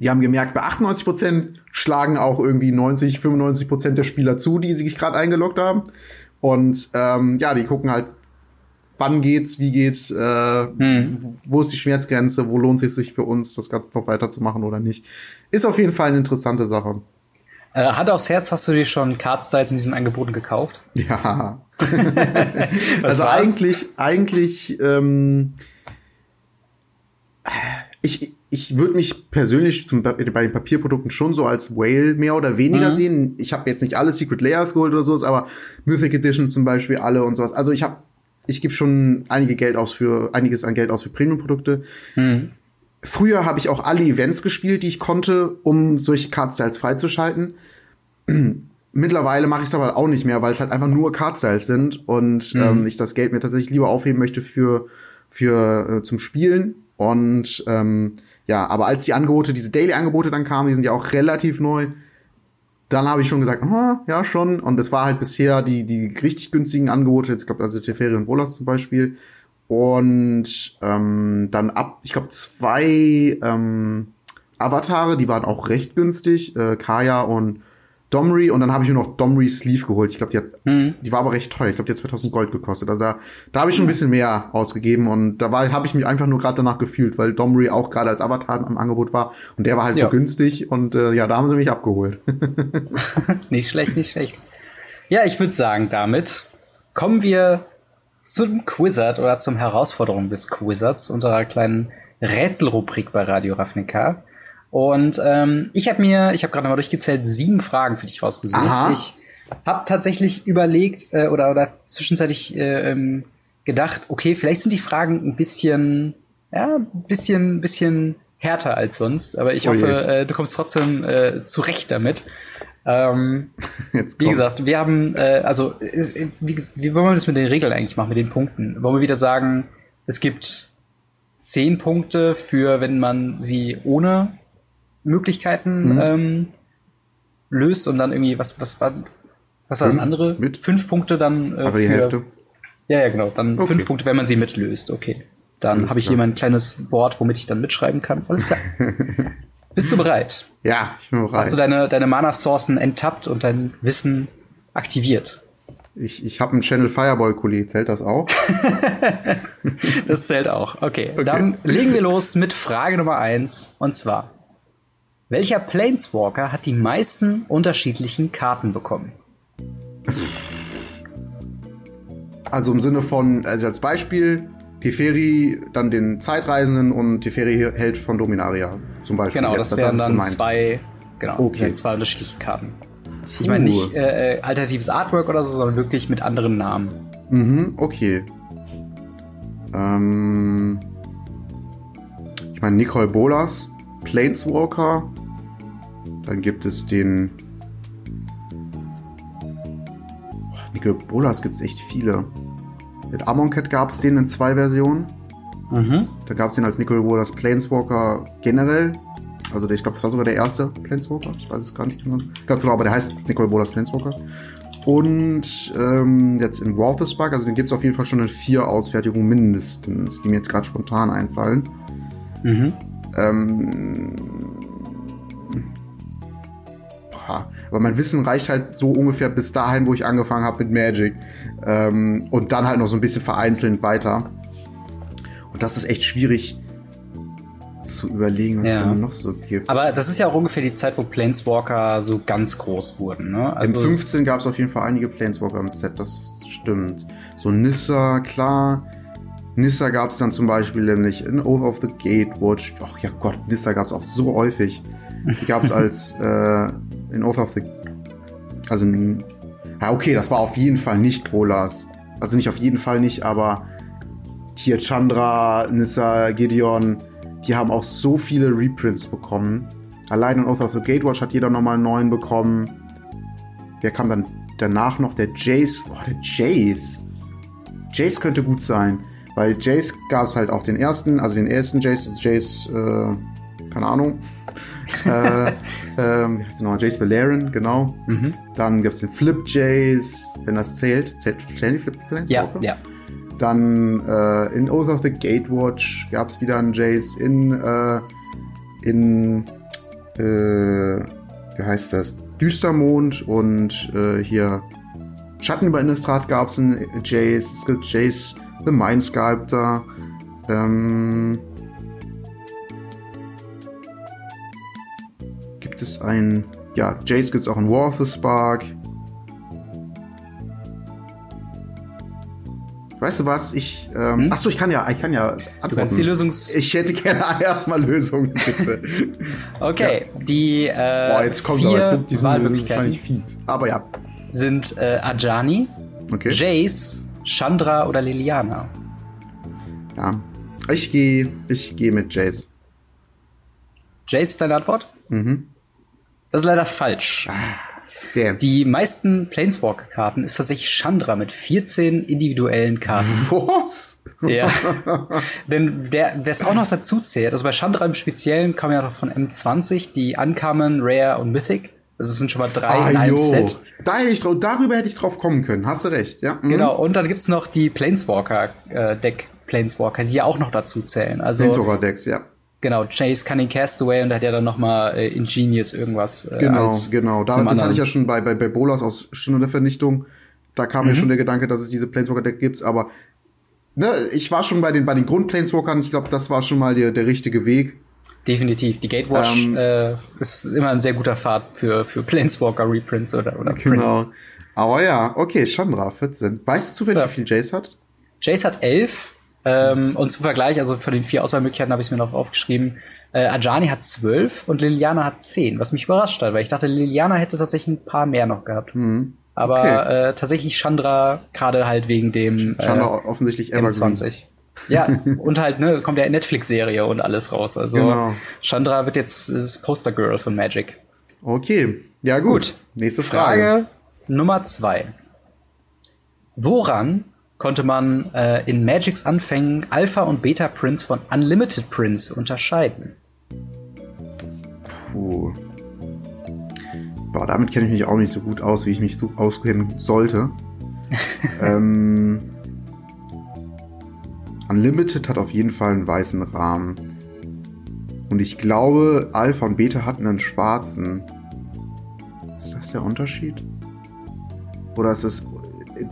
die haben gemerkt, bei 98 Prozent schlagen auch irgendwie 90, 95 Prozent der Spieler zu, die sich gerade eingeloggt haben und ähm, ja, die gucken halt, wann geht's, wie geht's, äh, hm. wo ist die Schmerzgrenze, wo lohnt es sich für uns, das Ganze noch weiterzumachen oder nicht. Ist auf jeden Fall eine interessante Sache. Äh, Hand aufs Herz, hast du dir schon Card-Styles in diesen Angeboten gekauft? Ja. also war's? eigentlich, eigentlich, ähm, ich, ich würde mich persönlich zum, bei den Papierprodukten schon so als Whale mehr oder weniger mhm. sehen. Ich habe jetzt nicht alle Secret Layers geholt oder sowas, aber Mythic Editions zum Beispiel alle und sowas. Also ich habe, ich gebe schon einige Geld aus für einiges an Geld aus für Premium-Produkte. Mhm. Früher habe ich auch alle Events gespielt, die ich konnte, um solche Cardstyles freizuschalten. Mittlerweile mache ich es aber auch nicht mehr, weil es halt einfach nur Cardstyles sind und mhm. ähm, ich das Geld mir tatsächlich lieber aufheben möchte für für äh, zum Spielen. Und ähm, ja, aber als die Angebote, diese Daily-Angebote dann kamen, die sind ja auch relativ neu, dann habe ich schon gesagt, aha, ja schon. Und es war halt bisher die die richtig günstigen Angebote, jetzt glaube also Teferi und Bolas zum Beispiel, und ähm, dann ab, ich glaube, zwei ähm, Avatare, die waren auch recht günstig, äh, Kaya und Domri und dann habe ich mir noch Domri Sleeve geholt. Ich glaube, die, hat, mhm. die war aber recht teuer. Ich glaube, die hat 2000 Gold gekostet. Also da, da habe ich schon ein bisschen mehr ausgegeben und da war habe ich mich einfach nur gerade danach gefühlt, weil Domri auch gerade als Avatar am Angebot war und der war halt ja. so günstig und äh, ja, da haben sie mich abgeholt. nicht schlecht, nicht schlecht. Ja, ich würde sagen, damit kommen wir zum Quizard oder zum Herausforderung des Quizards, unserer kleinen Rätselrubrik bei Radio Ravnica. Und ähm, ich habe mir, ich habe gerade mal durchgezählt, sieben Fragen für dich rausgesucht. Aha. Ich habe tatsächlich überlegt äh, oder, oder zwischenzeitlich äh, ähm, gedacht, okay, vielleicht sind die Fragen ein bisschen, ja, ein bisschen, bisschen härter als sonst, aber ich oh hoffe, äh, du kommst trotzdem äh, zurecht damit. Ähm, wie gesagt, wir haben, äh, also, wie, wie wollen wir das mit den Regeln eigentlich machen, mit den Punkten? Wollen wir wieder sagen, es gibt zehn Punkte für, wenn man sie ohne Möglichkeiten mhm. ähm, löst und dann irgendwie, was, was war, was war das andere? Mit? Fünf Punkte dann. Äh, Aber die für, Hälfte. Ja, ja, genau. Dann okay. fünf Punkte, wenn man sie mitlöst. Okay. Dann habe ich hier mein kleines Board, womit ich dann mitschreiben kann. Alles klar. Bist du bereit? Ja, ich bin bereit. Hast du deine, deine Mana-Sourcen enttappt und dein Wissen aktiviert? Ich, ich habe einen Channel Fireball-Kuli. Zählt das auch? das zählt auch. Okay. okay. Dann legen wir los mit Frage Nummer eins. Und zwar, welcher Planeswalker hat die meisten unterschiedlichen Karten bekommen? Also im Sinne von, also als Beispiel, Teferi, dann den Zeitreisenden und Teferi hält von Dominaria zum Beispiel. Genau, das wären das dann gemeint. zwei, genau, okay. zwei unterschiedliche Karten. Ich meine nicht äh, alternatives Artwork oder so, sondern wirklich mit anderen Namen. Mhm, okay. Ähm, ich meine Nicole Bolas, Planeswalker, dann gibt es den. Nickel Bolas gibt es echt viele. Mit Amonkhet gab es den in zwei Versionen. Mhm. Da gab es den als Nickel Bolas Planeswalker generell. Also ich glaube, das war sogar der erste Planeswalker. Ich weiß es gar nicht genau. Ganz genau, aber der heißt Nicole Bolas Planeswalker. Und ähm, jetzt in War of the Spark, also den gibt es auf jeden Fall schon in vier Ausfertigungen mindestens, die mir jetzt gerade spontan einfallen. Mhm. Ähm, aber mein Wissen reicht halt so ungefähr bis dahin, wo ich angefangen habe mit Magic. Ähm, und dann halt noch so ein bisschen vereinzelt weiter. Und das ist echt schwierig zu überlegen, was ja. es denn noch so gibt. Aber das ist ja auch ungefähr die Zeit, wo Planeswalker so ganz groß wurden. Ne? Also Im 15 gab es auf jeden Fall einige Planeswalker im Set, das stimmt. So Nissa, klar. Nissa gab es dann zum Beispiel nämlich in Over of the Gatewatch. Ach ja Gott, Nissa gab es auch so häufig. Die gab es als äh, in Oath of the. Also, ja, okay, das war auf jeden Fall nicht Bolas. Also nicht auf jeden Fall nicht, aber hier Chandra, Nissa, Gideon, die haben auch so viele Reprints bekommen. Allein in Oath of the Gatewatch hat jeder nochmal einen neuen bekommen. Wer kam dann danach noch? Der Jace. Oh, der Jace. Jace könnte gut sein. Weil Jace gab es halt auch den ersten, also den ersten Jace, Jace, äh, keine Ahnung. Äh, ähm, nochmal? Jace Valerian, genau. Mhm. Dann gibt es den Flip Jace, wenn das zählt. Zählt, zählen die Flip Flames? Ja, ja. Dann äh, in Oath of the Gatewatch gab es wieder einen Jace. In, äh, in, äh, wie heißt das? Düstermond und äh, hier Schatten über Innistrad gab es einen Jace. Es gibt Jace the Mind Sculptor. Ähm, gibt es ein, ja, Jace gibt es auch in War of the Spark. Weißt du was? Ich, ähm, hm? achso, ich kann ja, ich kann ja antworten. Du kannst die Lösungs ich hätte gerne erstmal Lösungen, bitte. okay, ja. die äh, Boah, jetzt kommt vier aber, jetzt die wahrscheinlich fies. Aber ja. Sind äh, Ajani, okay. Jace, Chandra oder Liliana? Ja, ich gehe ich geh mit Jace. Jace ist deine Antwort? Mhm. Das ist leider falsch. Der. Die meisten Planeswalker-Karten ist tatsächlich Chandra mit 14 individuellen Karten. Was? Ja. Denn der, der es auch noch dazu zählt, also bei Chandra im Speziellen kam ja noch von M20 die Uncommon, Rare und Mythic. Also es sind schon mal drei ah, in einem jo. Set. Da hätte ich darüber hätte ich drauf kommen können. Hast du recht, ja. Mhm. Genau, und dann gibt es noch die Planeswalker-Deck, äh, Planeswalker, die ja auch noch dazu zählen. Also, Planeswalker-Decks, ja. Genau, Chase Cunning Castaway und da hat ja dann noch mal äh, Ingenious irgendwas. Äh, genau, genau. Da, das hatte ich ja schon bei, bei, bei Bolas aus Stunde der Vernichtung. Da kam mhm. mir schon der Gedanke, dass es diese Planeswalker-Deck gibt, aber ne, ich war schon bei den, bei den Grund-Planeswalkern. Ich glaube, das war schon mal der, der richtige Weg. Definitiv. Die Gatewatch ähm, äh, ist immer ein sehr guter Pfad für, für Planeswalker-Reprints oder, oder Genau. Prints. Aber ja, okay, Chandra, 14. Weißt du zufällig, ja. wie viel Jace hat? Jace hat 11. Ähm, und zum Vergleich, also von den vier Auswahlmöglichkeiten habe ich es mir noch aufgeschrieben. Äh, Ajani hat 12 und Liliana hat 10, was mich überrascht hat, weil ich dachte, Liliana hätte tatsächlich ein paar mehr noch gehabt. Mhm. Aber okay. äh, tatsächlich Chandra, gerade halt wegen dem Chandra äh, offensichtlich Evergreen. 20. Ja, und halt, ne, kommt ja in Netflix-Serie und alles raus. Also genau. Chandra wird jetzt das Poster-Girl von Magic. Okay, ja gut. gut. Nächste Frage. Frage Nummer zwei. Woran konnte man äh, in Magics Anfängen Alpha und Beta Prints von Unlimited Prints unterscheiden? Puh. Boah, damit kenne ich mich auch nicht so gut aus, wie ich mich so auskennen sollte. ähm, Unlimited hat auf jeden Fall einen weißen Rahmen. Und ich glaube, Alpha und Beta hatten einen schwarzen. Ist das der Unterschied? Oder ist es.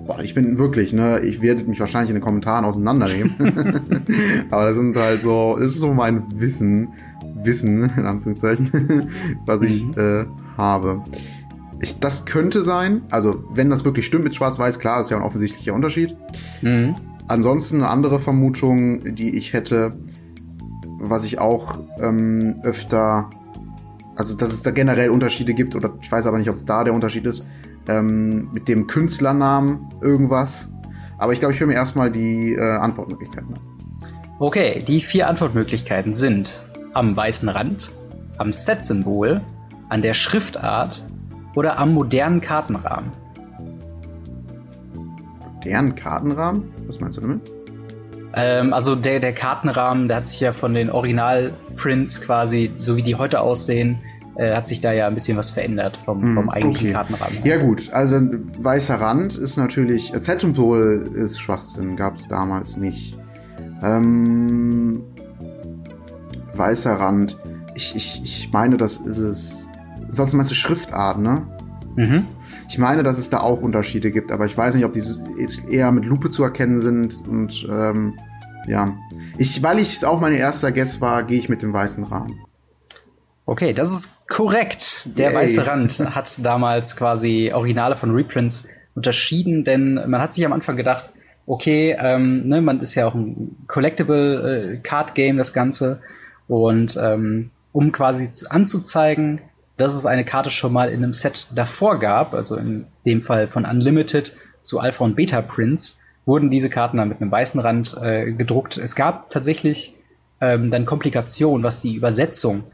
Boah, ich bin wirklich, ne? Ich werde mich wahrscheinlich in den Kommentaren auseinandernehmen. Aber das sind halt so. Das ist so mein Wissen. Wissen, in Anführungszeichen, was ich mhm. äh, habe. Ich, das könnte sein, also wenn das wirklich stimmt mit Schwarz-Weiß, klar, ist ja ein offensichtlicher Unterschied. Mhm. Ansonsten eine andere Vermutung, die ich hätte, was ich auch ähm, öfter, also dass es da generell Unterschiede gibt, oder ich weiß aber nicht, ob es da der Unterschied ist, ähm, mit dem Künstlernamen irgendwas. Aber ich glaube, ich höre mir erstmal die äh, Antwortmöglichkeiten an. Okay, die vier Antwortmöglichkeiten sind am weißen Rand, am Set-Symbol, an der Schriftart oder am modernen Kartenrahmen. Modernen Kartenrahmen? Was meinst du damit? Ähm, also der, der Kartenrahmen, der hat sich ja von den Original-Prints quasi, so wie die heute aussehen, äh, hat sich da ja ein bisschen was verändert vom, hm, vom eigentlichen okay. Kartenrahmen. Ja gut, also weißer Rand ist natürlich, äh, Z-Symbol ist Schwachsinn, gab es damals nicht. Ähm, weißer Rand, ich, ich, ich meine, das ist es. Sonst meinst du Schriftart, ne? Mhm. Ich meine, dass es da auch Unterschiede gibt, aber ich weiß nicht, ob die eher mit Lupe zu erkennen sind. Und ähm, ja, ich, weil ich es auch mein erster Guess war, gehe ich mit dem weißen Rahmen. Okay, das ist korrekt. Der Yay. weiße Rand hat damals quasi Originale von Reprints unterschieden, denn man hat sich am Anfang gedacht, okay, ähm, ne, man ist ja auch ein Collectible äh, Card Game, das Ganze. Und ähm, um quasi zu, anzuzeigen, dass es eine Karte schon mal in einem Set davor gab, also in dem Fall von Unlimited zu Alpha und Beta Prints, wurden diese Karten dann mit einem weißen Rand äh, gedruckt. Es gab tatsächlich ähm, dann Komplikationen, was die Übersetzung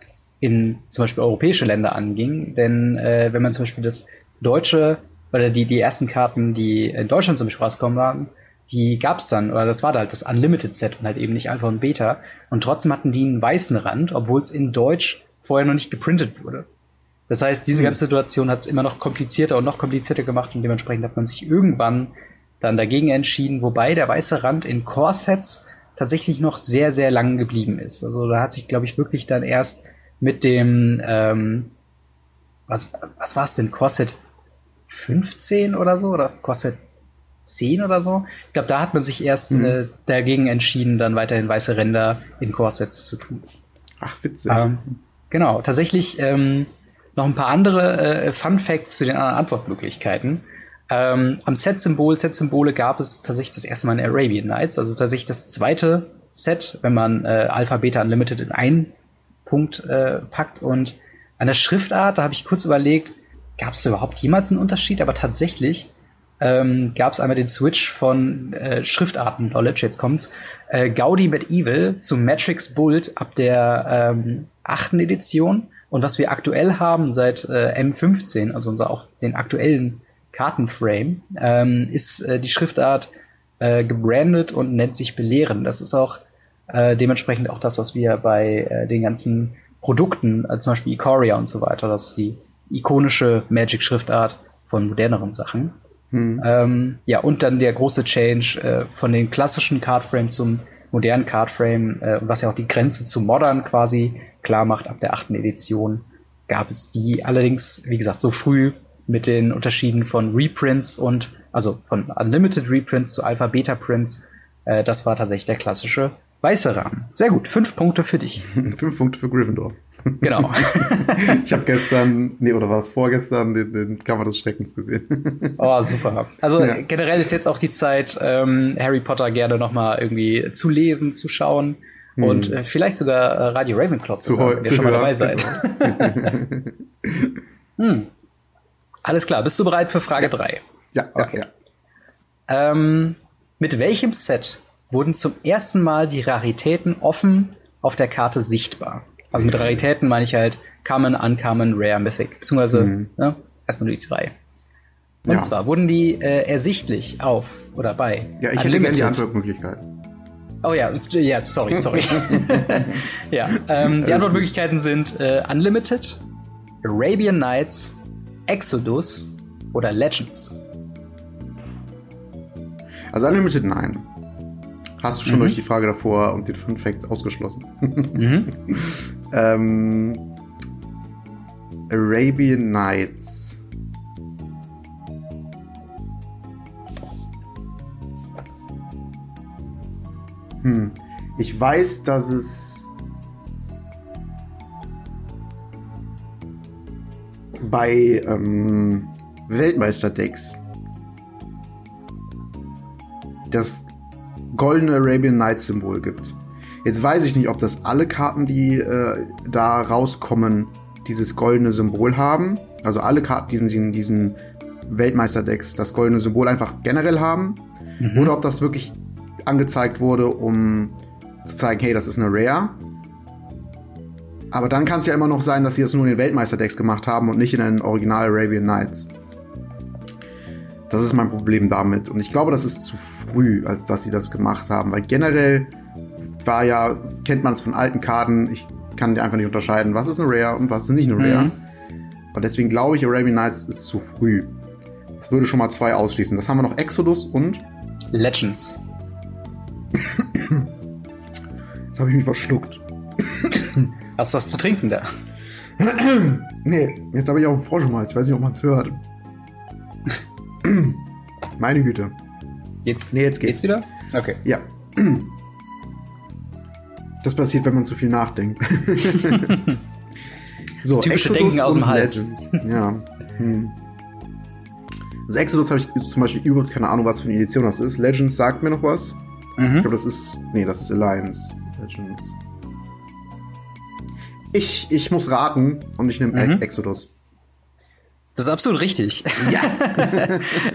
in zum Beispiel europäische Länder anging. Denn äh, wenn man zum Beispiel das deutsche oder die, die ersten Karten, die in Deutschland zum Beispiel rauskommen waren, die gab's dann, oder das war halt das Unlimited Set und halt eben nicht Alpha und Beta. Und trotzdem hatten die einen weißen Rand, obwohl es in Deutsch vorher noch nicht geprintet wurde. Das heißt, diese hm. ganze Situation hat es immer noch komplizierter und noch komplizierter gemacht und dementsprechend hat man sich irgendwann dann dagegen entschieden, wobei der weiße Rand in Core-Sets tatsächlich noch sehr, sehr lang geblieben ist. Also da hat sich, glaube ich, wirklich dann erst mit dem, ähm, was, was war es denn, Core-Set 15 oder so? Oder Core-Set 10 oder so? Ich glaube, da hat man sich erst mhm. äh, dagegen entschieden, dann weiterhin weiße Ränder in Core-Sets zu tun. Ach, witzig. Ähm, genau, tatsächlich ähm, noch ein paar andere äh, Fun Facts zu den anderen Antwortmöglichkeiten. Ähm, am Set-Symbol, Set-Symbole gab es tatsächlich das erste Mal in Arabian Nights, also tatsächlich das zweite Set, wenn man äh, Alpha, Beta Unlimited in einen Punkt äh, packt. Und an der Schriftart, da habe ich kurz überlegt, gab es überhaupt jemals einen Unterschied? Aber tatsächlich ähm, gab es einmal den Switch von äh, Schriftarten-Knowledge, jetzt kommt's, äh, Gaudi Medieval zu Matrix Bult ab der ähm, achten Edition und was wir aktuell haben seit äh, M15, also unser auch den aktuellen Kartenframe, ähm, ist äh, die Schriftart äh, gebrandet und nennt sich Belehren. Das ist auch äh, dementsprechend auch das, was wir bei äh, den ganzen Produkten, äh, zum Beispiel Ikoria und so weiter, das ist die ikonische Magic-Schriftart von moderneren Sachen. Hm. Ähm, ja, und dann der große Change äh, von den klassischen Cardframe zum modernen Cardframe, äh, was ja auch die Grenze zu Modern quasi klar macht. Ab der achten Edition gab es die allerdings, wie gesagt, so früh mit den Unterschieden von Reprints und also von Unlimited Reprints zu Alpha Beta Prints. Äh, das war tatsächlich der klassische weiße Rahmen. Sehr gut, fünf Punkte für dich. fünf Punkte für Gryffindor. Genau. ich habe gestern, nee, oder war es vorgestern, den, den Kammer des Schreckens gesehen. oh, super. Also ja. generell ist jetzt auch die Zeit, ähm, Harry Potter gerne nochmal irgendwie zu lesen, zu schauen. Hm. Und äh, vielleicht sogar äh, Radio Ravenclaw zu, hören, wenn ihr schon mal dabei seid. hm. Alles klar, bist du bereit für Frage 3? Ja, ja, okay. Ja. Ähm, mit welchem Set wurden zum ersten Mal die Raritäten offen auf der Karte sichtbar? Also mit Raritäten meine ich halt Common, Uncommon, Rare, Mythic. Beziehungsweise mhm. ne, erstmal nur die drei. Und ja. zwar wurden die äh, ersichtlich auf oder bei. Ja, ich hätte gerne die Antwortmöglichkeit. Oh ja, ja, sorry, sorry. ja, ähm, die Antwortmöglichkeiten sind äh, Unlimited, Arabian Nights, Exodus oder Legends. Also Unlimited nein. Hast du schon mhm. durch die Frage davor und den Fun Facts ausgeschlossen. mhm. ähm, Arabian Nights. Hm. Ich weiß, dass es bei ähm, Weltmeister-Decks das goldene Arabian Nights Symbol gibt. Jetzt weiß ich nicht, ob das alle Karten, die äh, da rauskommen, dieses goldene Symbol haben. Also alle Karten, die diesen, diesen Weltmeister-Decks das goldene Symbol einfach generell haben. Mhm. Oder ob das wirklich angezeigt wurde, um zu zeigen, hey, das ist eine Rare. Aber dann kann es ja immer noch sein, dass sie das nur in den Weltmeister-Decks gemacht haben und nicht in den Original Arabian Nights. Das ist mein Problem damit. Und ich glaube, das ist zu früh, als dass sie das gemacht haben. Weil generell war ja, kennt man es von alten Karten, ich kann einfach nicht unterscheiden, was ist eine Rare und was ist nicht eine Rare. Mhm. Und deswegen glaube ich, Arabian Nights ist zu früh. Das würde schon mal zwei ausschließen. Das haben wir noch Exodus und Legends. Jetzt habe ich mich verschluckt. Hast du was zu trinken da? nee, jetzt habe ich auch einen Frosch im Hals. Weiß nicht, ob man es hört. Meine Güte. Jetzt, nee, jetzt geht's. geht's wieder? Okay. Ja. Das passiert, wenn man zu viel nachdenkt. so, das typische Exodus Denken aus dem Hals. Ja. Hm. Also Exodus habe ich zum Beispiel überhaupt keine Ahnung, was für eine Edition das ist. Legends sagt mir noch was. Mhm. Ich glaube, das ist. Nee, das ist Alliance. Legends. Ich, ich muss raten und ich nehme mhm. Exodus. Das ist absolut richtig. Ja.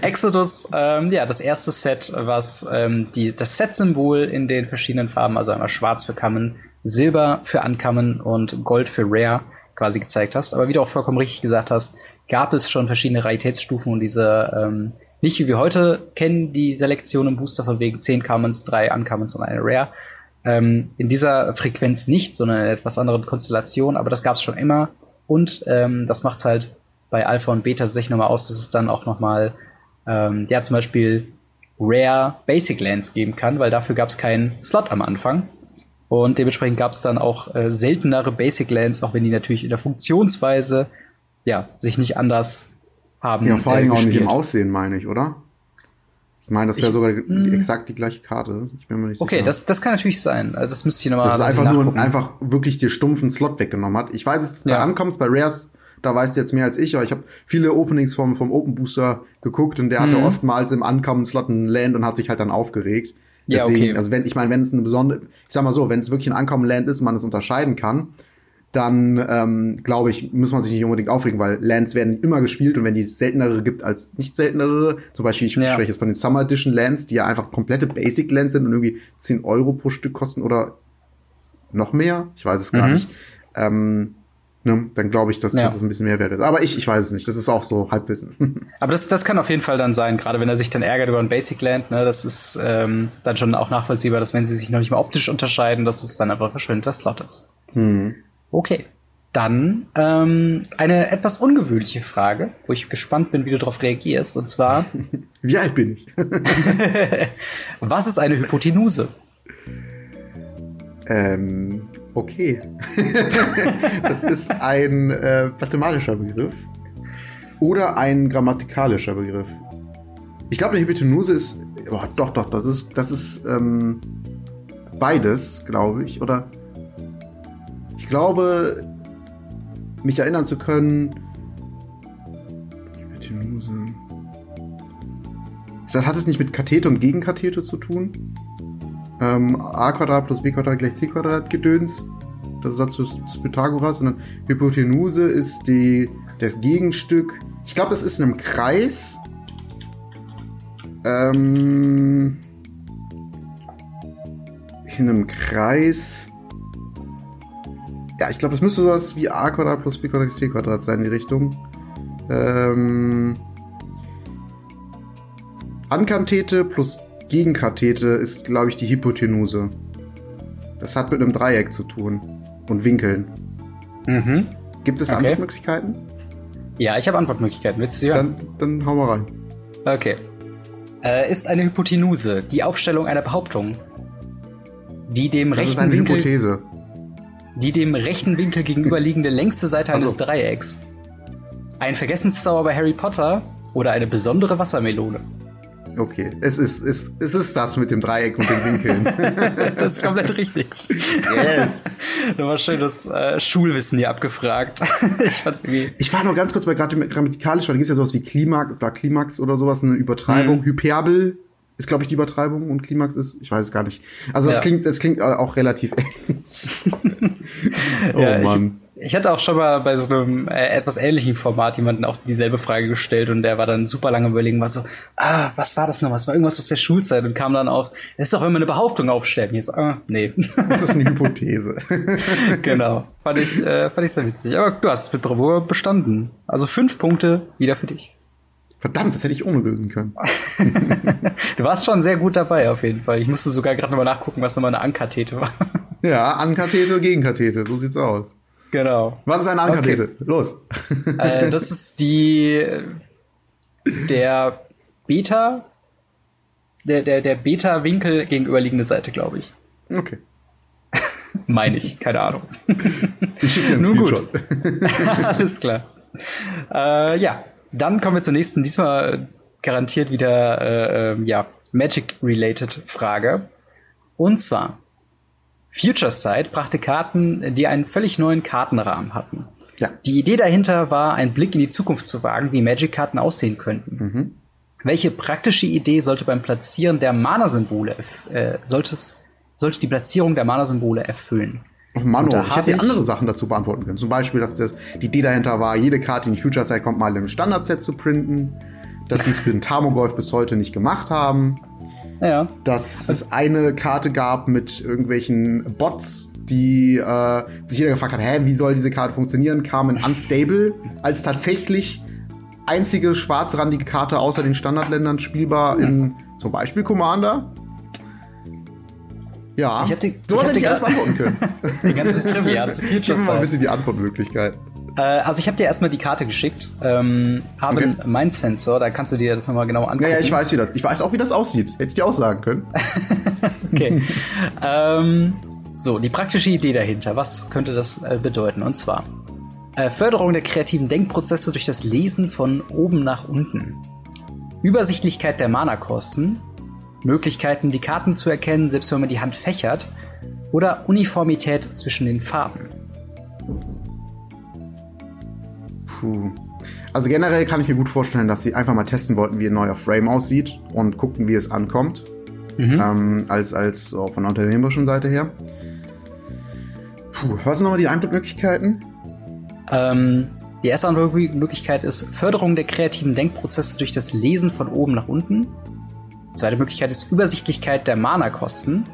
Exodus, ähm, ja, das erste Set, was ähm, die, das Set-Symbol in den verschiedenen Farben, also einmal schwarz für Common, Silber für Uncommon und Gold für Rare quasi gezeigt hast. Aber wie du auch vollkommen richtig gesagt hast, gab es schon verschiedene Raritätsstufen und diese ähm, nicht wie wir heute kennen, die Selektion im Booster von wegen 10 Commons, 3 Uncommons und eine Rare. Ähm, in dieser Frequenz nicht, sondern in etwas anderen Konstellation, aber das gab es schon immer. Und ähm, das macht es halt bei Alpha und Beta tatsächlich nochmal aus, dass es dann auch nochmal, ähm, ja, zum Beispiel Rare Basic Lands geben kann, weil dafür gab es keinen Slot am Anfang. Und dementsprechend gab es dann auch äh, seltenere Basic Lands, auch wenn die natürlich in der Funktionsweise ja, sich nicht anders haben. Ja, vor allem äh, auch nicht im Aussehen, meine ich, oder? Ich meine, das wäre sogar exakt die gleiche Karte. Ich bin mir nicht okay, sicher. das, das kann natürlich sein. Also das müsste ich nochmal. Das ist einfach nur einfach wirklich dir stumpfen Slot weggenommen hat. Ich weiß, es ja. bei Ankommst bei Rares da weißt du jetzt mehr als ich, aber ich habe viele Openings vom, vom Open Booster geguckt und der hatte mhm. oftmals im Ankommen-Slot ein Land und hat sich halt dann aufgeregt. Deswegen, ja, okay. also wenn, ich meine, wenn es eine besondere, ich sag mal so, wenn es wirklich ein Ankommen-Land ist und man es unterscheiden kann, dann ähm, glaube ich, muss man sich nicht unbedingt aufregen, weil Lands werden immer gespielt und wenn die seltenere gibt als nicht seltenere, zum Beispiel, ich ja. spreche jetzt von den Summer Edition Lands, die ja einfach komplette Basic Lands sind und irgendwie 10 Euro pro Stück kosten oder noch mehr, ich weiß es gar mhm. nicht. Ähm, ne, dann glaube ich, dass, ja. dass es ein bisschen mehr wertet. Aber ich, ich weiß es nicht. Das ist auch so Halbwissen. Aber das, das kann auf jeden Fall dann sein, gerade wenn er sich dann ärgert über ein Basic Land. Ne, das ist ähm, dann schon auch nachvollziehbar, dass wenn sie sich noch nicht mal optisch unterscheiden, dass es dann einfach verschwindet, das Slot ist. Hm. Okay. Dann ähm, eine etwas ungewöhnliche Frage, wo ich gespannt bin, wie du darauf reagierst. Und zwar: Wie alt bin ich? Was ist eine Hypotenuse? Ähm, okay. das ist ein äh, mathematischer Begriff oder ein grammatikalischer Begriff. Ich glaube, eine Hypotenuse ist. Oh, doch, doch, das ist, das ist ähm, beides, glaube ich. Oder ich glaube, mich erinnern zu können. Hypotenuse. Das hat es nicht mit Kathete und Gegenkathete zu tun? Ähm, a plus b gleich c Gedöns. Das ist Satz des Pythagoras. Und Hypotenuse ist die, das Gegenstück. Ich glaube, das ist in einem Kreis. Ähm, in einem Kreis. Ja, ich glaube, das müsste sowas wie a plus b Quadrat c sein, in die Richtung. Ähm, Ankathete plus Gegenkathete ist, glaube ich, die Hypotenuse. Das hat mit einem Dreieck zu tun. Und Winkeln. Mhm. Gibt es Okay. Antwortmöglichkeiten? Ja, ich habe Antwortmöglichkeiten. Willst du sie hören? Dann, dann hau mal rein. Okay. Äh, ist eine Hypotenuse die Aufstellung einer Behauptung, die dem Das ist rechten eine Winkel, Hypothese. die dem rechten Winkel gegenüberliegende längste Seite eines so. Dreiecks, ein Vergessenszauber bei Harry Potter oder eine besondere Wassermelone. Okay. Es ist, es, es ist das mit dem Dreieck und den Winkeln. Das ist komplett richtig. yes. Da war schön das äh, Schulwissen hier abgefragt. ich fand's irgendwie. Ich war nur ganz kurz bei grammatikalisch, weil da gibt es ja sowas wie Klimax oder Klimax oder sowas, eine Übertreibung. Mhm. Hyperbel ist, glaube ich, die Übertreibung und Klimax ist, ich weiß es gar nicht. Also das Ja. klingt, das klingt auch relativ ähnlich. oh Ja, Mann. Ich hatte auch schon mal bei so einem äh, etwas ähnlichen Format jemanden auch dieselbe Frage gestellt und der war dann super lange überlegen, war so, ah, was war das noch? Was war irgendwas aus der Schulzeit und kam dann auf, das ist doch, wenn wir eine Behauptung aufstellen. Hier ist, ah, nee. Das ist eine Hypothese. genau. Fand ich, äh, fand ich sehr witzig. Aber du hast es mit Bravour bestanden. Also fünf Punkte wieder für dich. Verdammt, das hätte ich ohne lösen können. Du warst schon sehr gut dabei auf jeden Fall. Ich musste sogar gerade nochmal nachgucken, was nochmal eine Ankathete war. Ja, Ankathete, Gegenkathete, so sieht's aus. Genau. Was ist eine Ankathete? Los. äh, das ist die der Beta der, der, der Beta-Winkel gegenüberliegende Seite, glaube ich. Okay. Meine ich, keine Ahnung. Ich schicke dir einen Nun gut. Alles klar. Äh, ja, dann kommen wir zur nächsten, diesmal garantiert wieder äh, ähm, ja, Magic-related Frage. Und zwar, Future Sight brachte Karten, die einen völlig neuen Kartenrahmen hatten. Ja. Die Idee dahinter war, einen Blick in die Zukunft zu wagen, wie Magic-Karten aussehen könnten. Mhm. Welche praktische Idee sollte beim Platzieren der Mana-Symbole, äh, sollte, die Platzierung der Mana-Symbole erfüllen? Da ich hätte ich- andere Sachen dazu beantworten können. Zum Beispiel, dass das, die Idee dahinter war, jede Karte in die Future Side kommt mal im Standard-Set zu printen. Dass sie es für den Tamogolf bis heute nicht gemacht haben. Ja, Dass es eine Karte gab mit irgendwelchen Bots, die äh, sich jeder gefragt hat, hä, wie soll diese Karte funktionieren, kam in Unstable als tatsächlich einzige schwarzrandige Karte außer den Standardländern spielbar in zum Beispiel Commander. Ja, Ich hab die- ich sowas hab hätte ich alles beantworten können. die ganze Trivia zu Gib Future mir mal Sight. bitte die Antwortmöglichkeit. Äh, also ich habe dir erstmal die Karte geschickt, ähm, habe Okay. einen Sensor, da kannst du dir das nochmal genau angucken. Naja, ich weiß, wie das. Ich weiß auch, wie das aussieht. Hätte ich dir auch sagen können. Okay. ähm, so, die praktische Idee dahinter, was könnte das äh, bedeuten? Und zwar äh, Förderung der kreativen Denkprozesse durch das Lesen von oben nach unten. Übersichtlichkeit der Mana-Kosten, Möglichkeiten, die Karten zu erkennen, selbst wenn man die Hand fächert, oder Uniformität zwischen den Farben. Puh. Also generell kann ich mir gut vorstellen, dass sie einfach mal testen wollten, wie ein neuer Frame aussieht und guckten, wie es ankommt. Mhm. Ähm, als als auch von der unternehmerischen Seite her. Puh, was sind nochmal die Antwortmöglichkeiten? Ähm, die erste Antwortmöglichkeit ist Förderung der kreativen Denkprozesse durch das Lesen von oben nach unten. Zweite Möglichkeit ist Übersichtlichkeit der Mana-Kosten.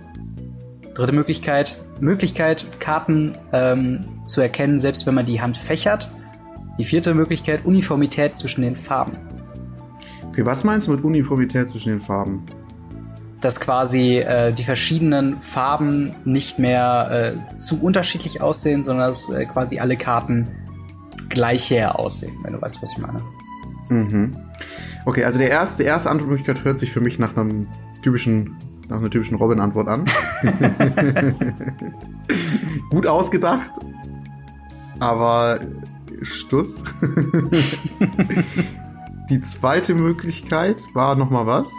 Dritte Möglichkeit, Möglichkeit, Karten ähm, zu erkennen, selbst wenn man die Hand fächert. Die vierte Möglichkeit, Uniformität zwischen den Farben. Okay, was meinst du mit Uniformität zwischen den Farben? Dass quasi äh, die verschiedenen Farben nicht mehr äh, zu unterschiedlich aussehen, sondern dass äh, quasi alle Karten gleich her aussehen, wenn du weißt, was ich meine. Mhm. Okay, also der erste, die erste Antwortmöglichkeit hört sich für mich nach einem typischen nach einer typischen Robin-Antwort an. Gut ausgedacht, aber Stuss. Die zweite Möglichkeit war nochmal was?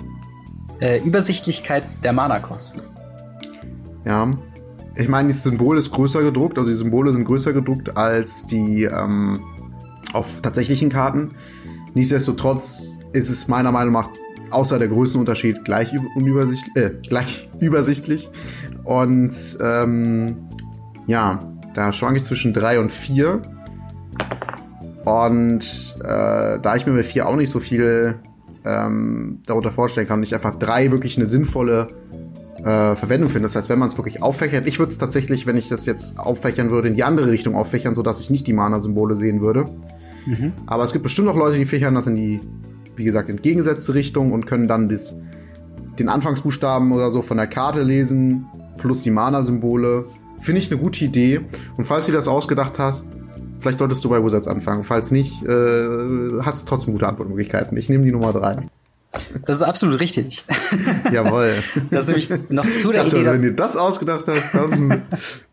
Äh, Übersichtlichkeit der Mana-Kosten. Ja. Ich meine, das Symbol ist größer gedruckt, also die Symbole sind größer gedruckt als die ähm, auf tatsächlichen Karten. Nichtsdestotrotz ist es meiner Meinung nach außer der Größenunterschied gleich, unübersichtlich, äh, gleich übersichtlich. Und ähm, ja, da schwank ich zwischen drei und vier. Und äh, da ich mir bei vier auch nicht so viel ähm, darunter vorstellen kann und ich einfach drei wirklich eine sinnvolle äh, Verwendung finde. Das heißt, wenn man es wirklich auffächert, ich würde es tatsächlich, wenn ich das jetzt auffächern würde, in die andere Richtung auffächern, sodass ich nicht die Mana-Symbole sehen würde. Mhm. Aber es gibt bestimmt auch Leute, die fächern das in die, wie gesagt, entgegengesetzte Richtung und können dann das, den Anfangsbuchstaben oder so von der Karte lesen, plus die Mana-Symbole. Finde ich eine gute Idee. Und falls du das ausgedacht hast, vielleicht solltest du bei Wizards anfangen. Falls nicht, äh, hast du trotzdem gute Antwortmöglichkeiten. Ich nehme die Nummer drei. Das ist absolut richtig. Jawohl. Das ist nämlich noch zu der dachte, Idee. Wenn du das ausgedacht hast, dann ein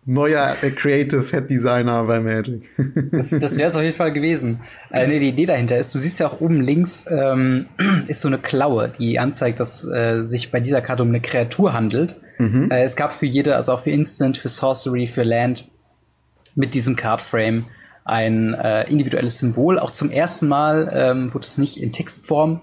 neuer äh, Creative Head Designer bei Magic. Das, das wäre es auf jeden Fall gewesen. Äh, nee, die Idee dahinter ist, du siehst ja auch oben links ähm, ist so eine Klaue, die anzeigt, dass äh, sich bei dieser Karte um eine Kreatur handelt. Mhm. Äh, es gab für jede, also auch für Instant, für Sorcery, für Land mit diesem Card Frame ein äh, individuelles Symbol. Auch zum ersten Mal ähm, wurde es nicht in Textform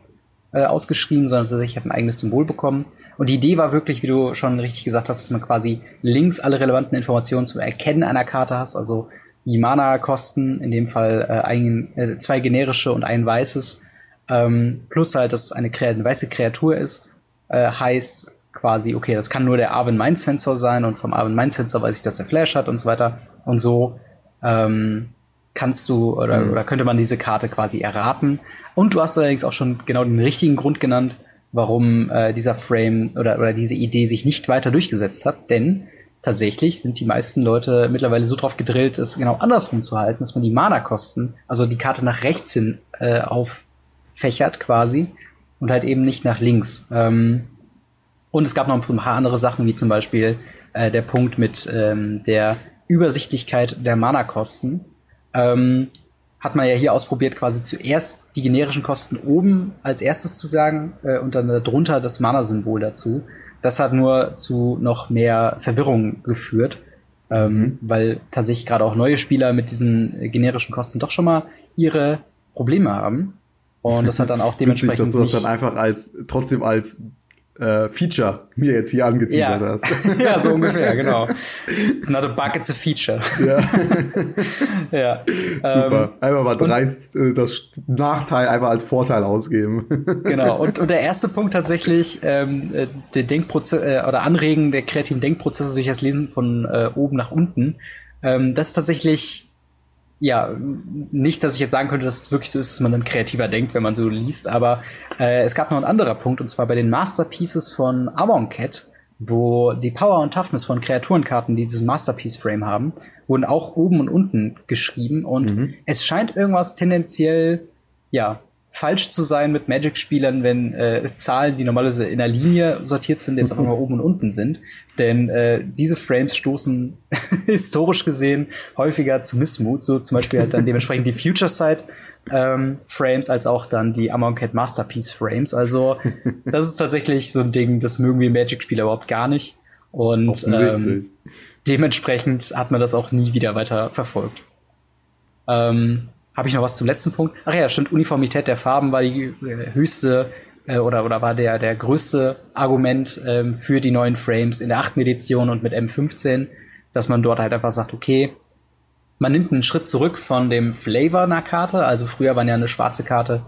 äh, ausgeschrieben, sondern tatsächlich hat ein eigenes Symbol bekommen. Und die Idee war wirklich, wie du schon richtig gesagt hast, dass man quasi links alle relevanten Informationen zum Erkennen einer Karte hast, also die Mana-Kosten, in dem Fall äh, ein, äh, zwei generische und ein weißes, ähm, plus halt, dass es eine, eine weiße Kreatur ist, äh, heißt quasi, okay, das kann nur der Arwen Mind Sensor sein und vom Arwen Mind Sensor weiß ich, dass er Flash hat und so weiter. Und so ähm, kannst du oder, mhm. oder könnte man diese Karte quasi erraten. Und du hast allerdings auch schon genau den richtigen Grund genannt, warum äh, dieser Frame oder, oder diese Idee sich nicht weiter durchgesetzt hat. Denn tatsächlich sind die meisten Leute mittlerweile so drauf gedrillt, es genau andersrum zu halten, dass man die Mana-Kosten, also die Karte nach rechts hin äh, auffächert quasi und halt eben nicht nach links. Ähm, und es gab noch ein paar andere Sachen, wie zum Beispiel äh, der Punkt mit ähm, der Übersichtlichkeit der Mana-Kosten ähm, hat man ja hier ausprobiert, quasi zuerst die generischen Kosten oben als erstes zu sagen äh, und dann darunter das Mana-Symbol dazu. Das hat nur zu noch mehr Verwirrung geführt, ähm, mhm. weil tatsächlich gerade auch neue Spieler mit diesen generischen Kosten doch schon mal ihre Probleme haben. Und das hat dann auch dementsprechend. Witzig, dass du das dann einfach als trotzdem als äh, Feature mir jetzt hier angeteasert ja. hast. ja, so ungefähr, genau. It's not a bug, it's a feature. Ja. ja. Super. Ähm, einfach mal dreist äh, das Nachteil einfach als Vorteil ausgeben. genau. Und, und der erste Punkt tatsächlich, ähm, äh, der Denkprozess äh, oder Anregen der kreativen Denkprozesse durch das Lesen von äh, oben nach unten. Ähm, das ist tatsächlich ja, nicht, dass ich jetzt sagen könnte, dass es wirklich so ist, dass man dann kreativer denkt, wenn man so liest, aber äh, es gab noch einen anderen Punkt, und zwar bei den Masterpieces von Amonkhet, wo die Power und Toughness von Kreaturenkarten, die diesen Masterpiece-Frame haben, wurden auch oben und unten geschrieben und mhm. es scheint irgendwas tendenziell, ja, falsch zu sein mit Magic-Spielern, wenn äh, Zahlen, die normalerweise in der Linie sortiert sind, jetzt auf einmal oben und unten sind. Denn äh, diese Frames stoßen historisch gesehen häufiger zu Missmut, so zum Beispiel halt dann dementsprechend die Future Side ähm, Frames als auch dann die Amonkhet Masterpiece Frames. Also das ist tatsächlich so ein Ding, das mögen wir Magic-Spieler überhaupt gar nicht. Und ähm, dementsprechend hat man das auch nie wieder weiter verfolgt. Ähm, habe ich noch was zum letzten Punkt? Ach ja, stimmt, Uniformität der Farben war die äh, höchste äh, oder, oder war der, der größte Argument ähm, für die neuen Frames in der achten Edition und mit M15, dass man dort halt einfach sagt, okay, man nimmt einen Schritt zurück von dem Flavor einer Karte. Also früher waren ja eine schwarze Karte,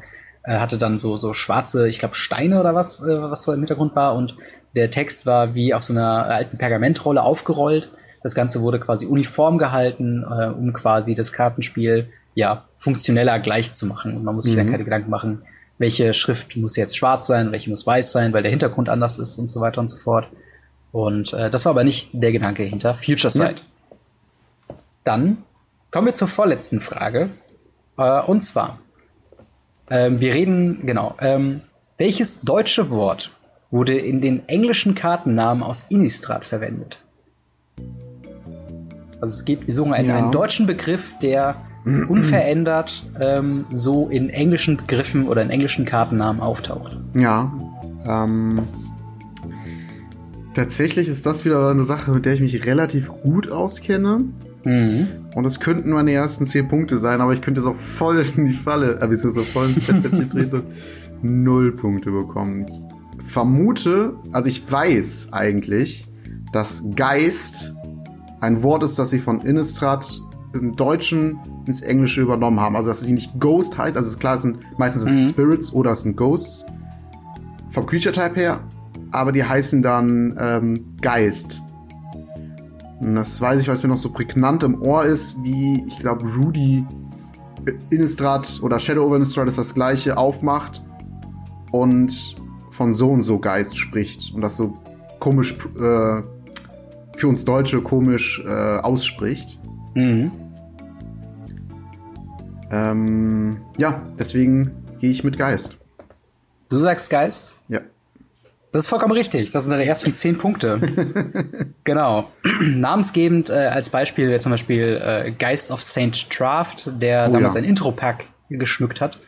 äh, hatte dann so, so schwarze, ich glaube, Steine oder was, äh, was da im Hintergrund war. Und der Text war wie auf so einer alten Pergamentrolle aufgerollt. Das Ganze wurde quasi uniform gehalten, äh, um quasi das Kartenspiel ja, funktioneller gleich zu machen. Und man muss sich dann mhm. keine Gedanken machen, welche Schrift muss jetzt schwarz sein, welche muss weiß sein, weil der Hintergrund anders ist und so weiter und so fort. Und äh, das war aber nicht der Gedanke hinter Future Sight. Ja. Dann kommen wir zur vorletzten Frage. Äh, und zwar, ähm, wir reden, genau, ähm, welches deutsche Wort wurde in den englischen Kartennamen aus Innistrad verwendet. Also es gibt, wir suchen einen, Ja. einen deutschen Begriff, der unverändert ähm, so in englischen Begriffen oder in englischen Kartennamen auftaucht. Ja. Ähm, tatsächlich ist das wieder eine Sache, mit der ich mich relativ gut auskenne. Mhm. Und es könnten meine ersten zehn Punkte sein, aber ich könnte jetzt auch voll in die Falle, äh, beziehungsweise voll ins Fettnäpfchen treten und null Punkte bekommen. Ich vermute, also ich weiß eigentlich, dass Geist ein Wort ist, das sie von Innistrad im Deutschen ins Englische übernommen haben. Also dass sie nicht Ghost heißt, also ist klar, es sind meistens es Mhm. Spirits oder es sind Ghosts vom Creature-Type her, aber die heißen dann ähm, Geist. Und das weiß ich, weil es mir noch so prägnant im Ohr ist, wie, ich glaube, Rudy Innistrad oder Shadow over Innistrad ist das gleiche, aufmacht und von so und so Geist spricht und das so komisch, äh, für uns Deutsche komisch äh, ausspricht. Mhm. Ähm, ja, deswegen gehe ich mit Geist. Du sagst Geist? Ja. Das ist vollkommen richtig. Das sind deine ersten zehn Punkte. genau. Namensgebend äh, als Beispiel wäre zum Beispiel äh, Geist of Saint Traft, der Oh damals ja. ein Intro-Pack geschmückt hat.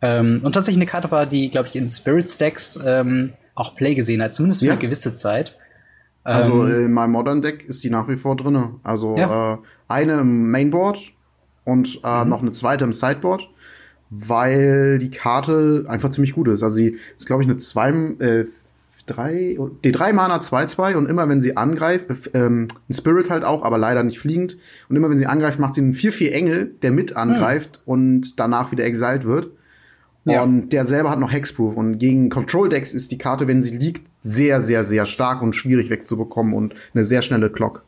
Ähm, und tatsächlich eine Karte war, die, glaube ich, in Spirit Stacks ähm, auch Play gesehen hat, zumindest für Ja. eine gewisse Zeit. Also Ähm, äh, in meinem Modern Deck ist die nach wie vor drinne. Also Ja. äh, eine im Mainboard und äh, Mhm. noch eine zweite im Sideboard, weil die Karte einfach ziemlich gut ist. Also sie ist, glaube ich, eine zwei, äh, drei, die drei Mana 2-2 und immer wenn sie angreift, äh, ähm, ein Spirit halt auch, aber leider nicht fliegend. Und immer wenn sie angreift, macht sie einen 4-4 Engel, der mit angreift und danach wieder exiled wird. Ja. Und der selber hat noch Hexproof. Und gegen Control Decks ist die Karte, wenn sie liegt, sehr, sehr, sehr stark und schwierig wegzubekommen und eine sehr schnelle Clock.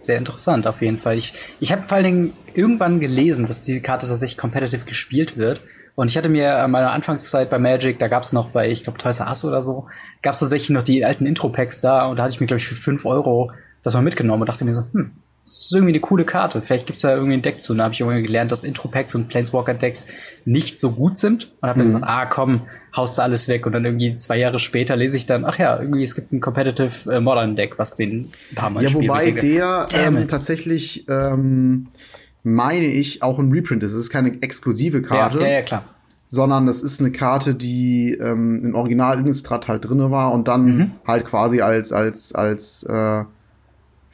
Sehr interessant, auf jeden Fall. Ich, ich habe vor allen Dingen irgendwann gelesen, dass diese Karte tatsächlich competitive gespielt wird. Und ich hatte mir an meiner Anfangszeit bei Magic, da gab es noch bei, ich glaube, Toys R Us oder so, gab es tatsächlich noch die alten Intro-Packs da und da hatte ich mir, glaube ich, für 5 Euro das mal mitgenommen und dachte mir so, hm, das ist irgendwie eine coole Karte. Vielleicht gibt's da irgendwie ein Deck zu. Und da habe ich irgendwie gelernt, dass Intro-Packs und Planeswalker-Decks nicht so gut sind. Und habe mir Mhm. gesagt, ah komm, haust du alles weg. Und dann irgendwie zwei Jahre später lese ich dann, ach ja, irgendwie es gibt ein Competitive äh, Modern Deck, was den ein paar Mal Ja, spielt. wobei der ähm, tatsächlich, ähm, meine ich, auch ein Reprint ist. Es ist keine exklusive Karte, Ja, ja, ja, klar. sondern das ist eine Karte, die ähm, im Original Innistrad halt drinne war und dann Mhm. halt quasi als, als, als, äh, wie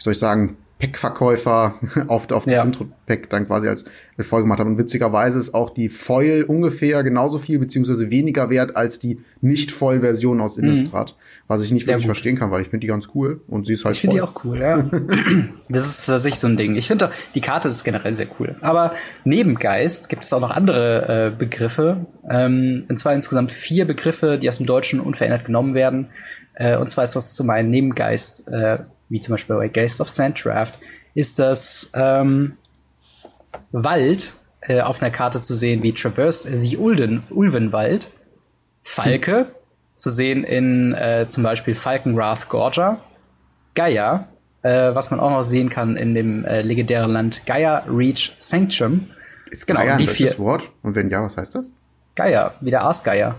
soll ich sagen, Pack-Verkäufer auf, auf das Ja. Intro-Pack dann quasi als voll gemacht haben. Und witzigerweise ist auch die Foil ungefähr genauso viel, beziehungsweise weniger wert als die Nicht-Foil-Version aus Innistrad. Was ich nicht Mhm. Sehr wirklich gut. verstehen kann, weil ich finde die ganz cool. Und sie ist halt Ich finde die auch cool, ja. das ist tatsächlich so ein Ding. Ich finde die Karte ist generell sehr cool. Aber neben Geist gibt es auch noch andere äh, Begriffe. Ähm, und zwar insgesamt vier Begriffe, die aus dem Deutschen unverändert genommen werden. Äh, und zwar ist das zum einen neben Geist, äh, wie zum Beispiel bei Geist of Sanddraft, ist das ähm, Wald äh, auf einer Karte zu sehen wie Traverse the Ulden, Ulvenwald, Falke zu sehen in äh, zum Beispiel Falkenwrath Gorger, Gaia, äh, was man auch noch sehen kann in dem äh, legendären Land Gaia Reach Sanctum. Ist Genau, Gaia ein die vier- Wort? Und wenn ja, was heißt das? Gaia, wie der Aasgeier.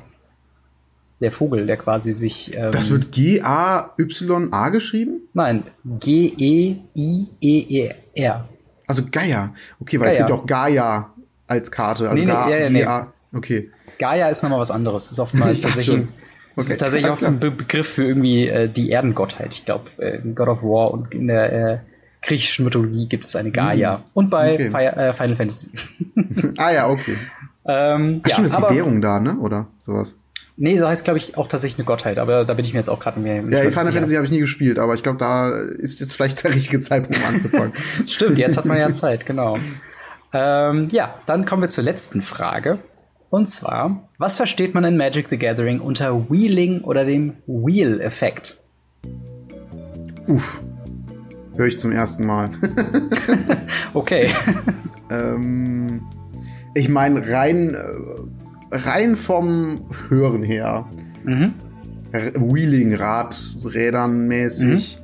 Der Vogel, der quasi sich. Ähm, Das wird G-A-Y-A geschrieben? Nein, G-E-I-E-E-R. Also Gaia. Okay, weil es Gaia. gibt ja auch Gaia als Karte. Also Nee, nee, Ga- ja, ja, nee. G-A. Okay. Gaia ist nochmal was anderes. Ist oftmals tatsächlich, Okay, ist tatsächlich auch ein Be Begriff für irgendwie äh, die Erdengottheit. Ich glaube, äh, in God of War und in der äh, griechischen Mythologie gibt es eine Gaia. Und bei. Okay. Fi äh, Final Fantasy. ah ja, okay. ähm, Ach, stimmt, ist die Währung da, ne? Oder sowas. Nee, so heißt, glaube ich, auch tatsächlich eine Gottheit, aber da bin ich mir jetzt auch gerade mehr. Ja, Final. Fantasy habe ich nie gespielt, aber ich glaube, da ist jetzt vielleicht der richtige Zeitpunkt, um anzufangen. Stimmt, jetzt hat man ja Zeit, genau. Ähm, ja, dann kommen wir zur letzten Frage. Und zwar, was versteht man in Magic the Gathering unter Wheeling oder dem Wheel-Effekt? Uff. Höre ich zum ersten Mal. Okay. ähm, ich meine, rein, äh, rein vom Hören her. mhm. R- Wheeling, Rad, Rädern mäßig.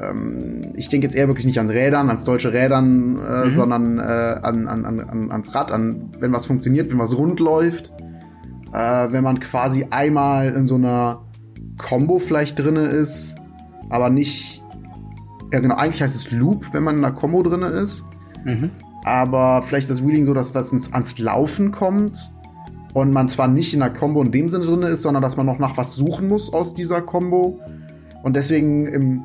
Ähm, ich denke jetzt eher wirklich nicht an Rädern, ans deutsche Rädern, äh, Mhm. sondern äh, an, an, an, an, ans Rad, an wenn was funktioniert, wenn was rund läuft. Äh, wenn man quasi einmal in so einer Combo vielleicht drin ist, aber nicht. Ja, genau, eigentlich heißt es Loop, wenn man in einer Combo drin ist. Mhm. Aber vielleicht ist das Wheeling so, dass was ans Laufen kommt und man zwar nicht in einer Combo in dem Sinne drin ist, sondern dass man noch nach was suchen muss aus dieser Combo und deswegen im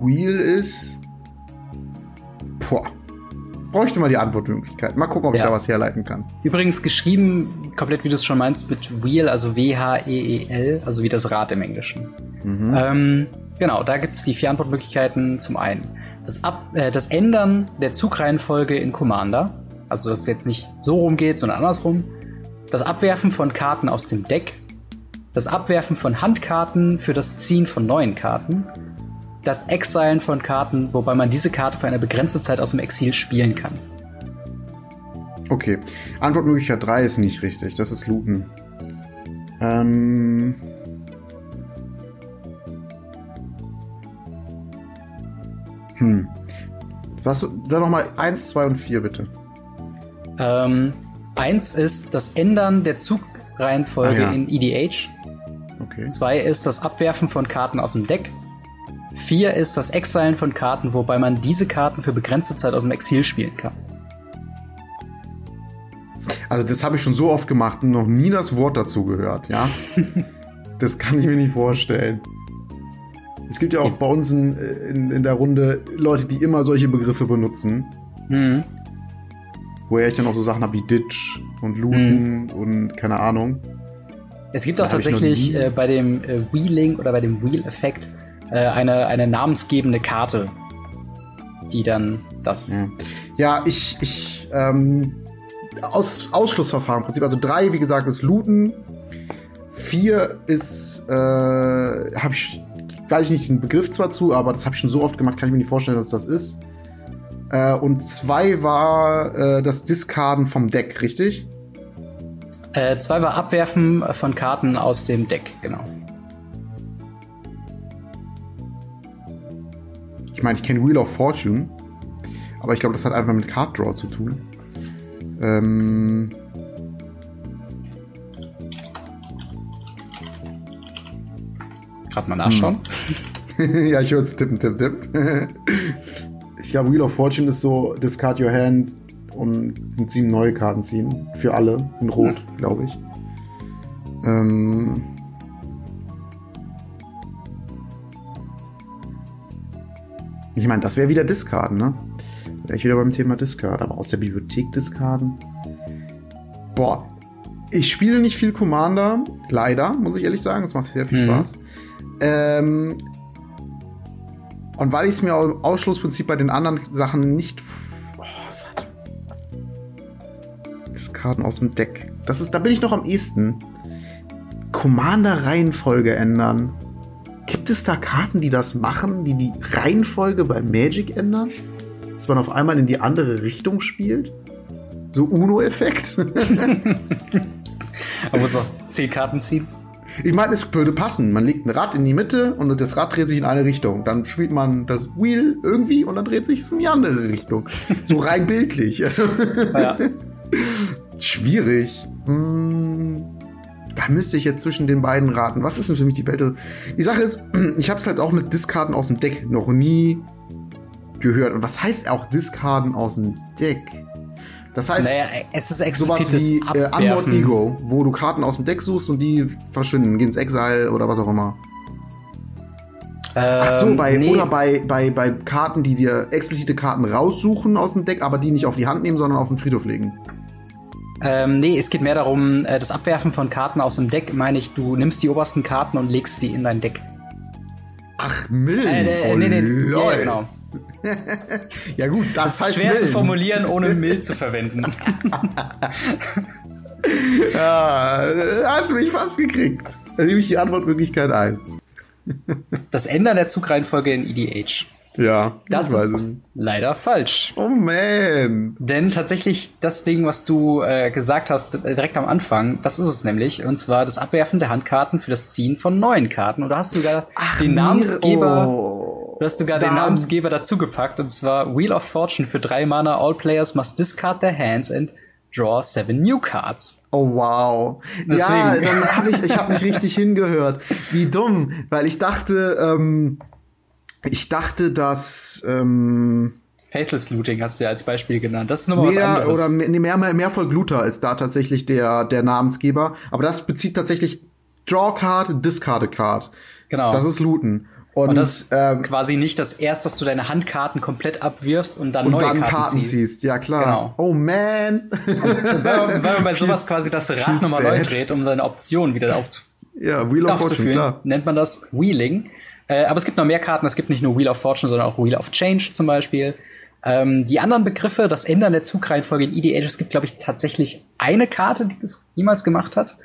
Wheel ist. Boah. Bräuchte mal die Antwortmöglichkeit. Mal gucken, ob ja. ich da was herleiten kann. Übrigens geschrieben, komplett wie du es schon meinst, mit Wheel, also W-H-E-E-L, also wie das Rad im Englischen. Mhm. Ähm, genau, da gibt es die vier Antwortmöglichkeiten. Zum einen das, Ab äh, das Ändern der Zugreihenfolge in Commander, also dass es jetzt nicht so rumgeht, sondern andersrum. Das Abwerfen von Karten aus dem Deck. Das Abwerfen von Handkarten für das Ziehen von neuen Karten das Exilen von Karten, wobei man diese Karte für eine begrenzte Zeit aus dem Exil spielen kann. Okay. Antwortmöglichkeit 3 ist nicht richtig. Das ist Looten. Ähm. Hm. Was, dann nochmal 1, 2 und 4, bitte. Ähm, 1 ist das Ändern der Zugreihenfolge ah, ja. in EDH. Okay. 2 ist das Abwerfen von Karten aus dem Deck. 4 ist das Exilen von Karten, wobei man diese Karten für begrenzte Zeit aus dem Exil spielen kann. Also das habe ich schon so oft gemacht und noch nie das Wort dazu gehört, ja? das kann ich mir nicht vorstellen. Es gibt ja auch bei uns in, in, in der Runde Leute, die immer solche Begriffe benutzen. Mhm. Woher ich dann auch so Sachen habe wie Ditch und Looten mhm. und keine Ahnung. Es gibt auch tatsächlich äh, bei dem äh, Wheeling oder bei dem Wheel-Effekt äh, eine, eine namensgebende Karte, die dann das. Ja, ja ich, ich, ähm, aus, Ausschlussverfahren im Prinzip. Also drei, wie gesagt, ist Looten. Vier ist, äh, habe ich, weiß ich nicht den Begriff zwar zu, aber das habe ich schon so oft gemacht, kann ich mir nicht vorstellen, dass das ist. Äh, und zwei war äh, das Diskarden vom Deck, richtig? Äh, zwei war Abwerfen von Karten aus dem Deck, genau. Ich meine, ich kenne Wheel of Fortune, aber ich glaube, das hat einfach mit Card Draw zu tun. Ähm. Gerade mal nachschauen. Hm. ja, ich höre es tippen, tipp, tipp. ich glaube, Wheel of Fortune ist so Discard Your Hand und sieben neue Karten ziehen. Für alle. In Rot, ja. glaube ich. Ähm. Ich meine, das wäre wieder Discarden, ne? Wäre ich wieder beim Thema Discard, aber aus der Bibliothek Discarden. Boah, ich spiele nicht viel Commander, leider, muss ich ehrlich sagen. Es macht sehr viel mhm. Spaß. Ähm, und weil ich es mir im Ausschlussprinzip bei den anderen Sachen nicht. Oh, warte. Discarden aus dem Deck. Das ist, da bin ich noch am ehesten. Commander-Reihenfolge ändern. Gibt es da Karten, die das machen, die die Reihenfolge bei Magic ändern? Dass man auf einmal in die andere Richtung spielt? So Uno-Effekt? man muss auch zehn Karten ziehen. Ich meine, es würde passen. Man legt ein Rad in die Mitte und das Rad dreht sich in eine Richtung. Dann spielt man das Wheel irgendwie und dann dreht sich es in die andere Richtung. So rein bildlich. Also ja. Schwierig. Hm da müsste ich jetzt zwischen den beiden raten. Was ist denn für mich die bessere? Die Sache ist, ich habe es halt auch mit Diskarden aus dem Deck noch nie gehört. Und was heißt auch Diskarden aus dem Deck? Das heißt, naja, es ist sowas wie äh, Unmod Ego, wo du Karten aus dem Deck suchst und die verschwinden, gehen ins Exile oder was auch immer. Ähm, Ach so, bei, nee. oder bei, bei, bei Karten, die dir explizite Karten raussuchen aus dem Deck, aber die nicht auf die Hand nehmen, sondern auf den Friedhof legen. Ähm, nee, es geht mehr darum, äh, das Abwerfen von Karten aus dem Deck, meine ich, du nimmst die obersten Karten und legst sie in dein Deck. Ach, Mill. Äh, äh, nee, nee, ja, genau. ja gut, das, das ist schwer Mill. zu formulieren, ohne Mill zu verwenden. ja, hast du mich fast gekriegt. Dann nehme ich die Antwortmöglichkeit 1. das Ändern der Zugreihenfolge in EDH. Ja. Das ist leider falsch. Oh man. Denn tatsächlich das Ding, was du äh, gesagt hast, äh, direkt am Anfang, das ist es nämlich. Und zwar das Abwerfen der Handkarten für das Ziehen von neuen Karten. Und da hast du sogar Ach, den Namensgeber. Oh. Du hast sogar Dann. den Namensgeber dazugepackt. Und zwar Wheel of Fortune für drei Mana. All players must discard their hands and draw seven new cards. Oh wow. Deswegen. Ja, dann hab ich, ich habe nicht richtig hingehört. Wie dumm, weil ich dachte, ähm, ich dachte, dass ähm, Faithless Looting hast du ja als Beispiel genannt. Das ist nochmal was anderes. Oder mehr, mehr, mehr voll Gluter ist da tatsächlich der, der Namensgeber. Aber das bezieht tatsächlich Draw Card, Discard Card. Genau. Das ist Looten. Und, das ähm, quasi nicht das erst, dass du deine Handkarten komplett abwirfst und dann und neue dann Karten, Karten ziehst. ziehst. Ja, klar. Genau. Oh man. weil, man, weil man bei sowas quasi das Rad nochmal neu dreht, um seine Option wieder aufzuführen. Ja, Wheel of Fortune, klar. Nennt man das Wheeling. Äh, aber es gibt noch mehr Karten. Es gibt nicht nur Wheel of Fortune, sondern auch Wheel of Change zum Beispiel. Ähm, die anderen Begriffe, das Ändern der Zugreihenfolge in EDH, es gibt, glaube ich, tatsächlich eine Karte, die das jemals gemacht hat.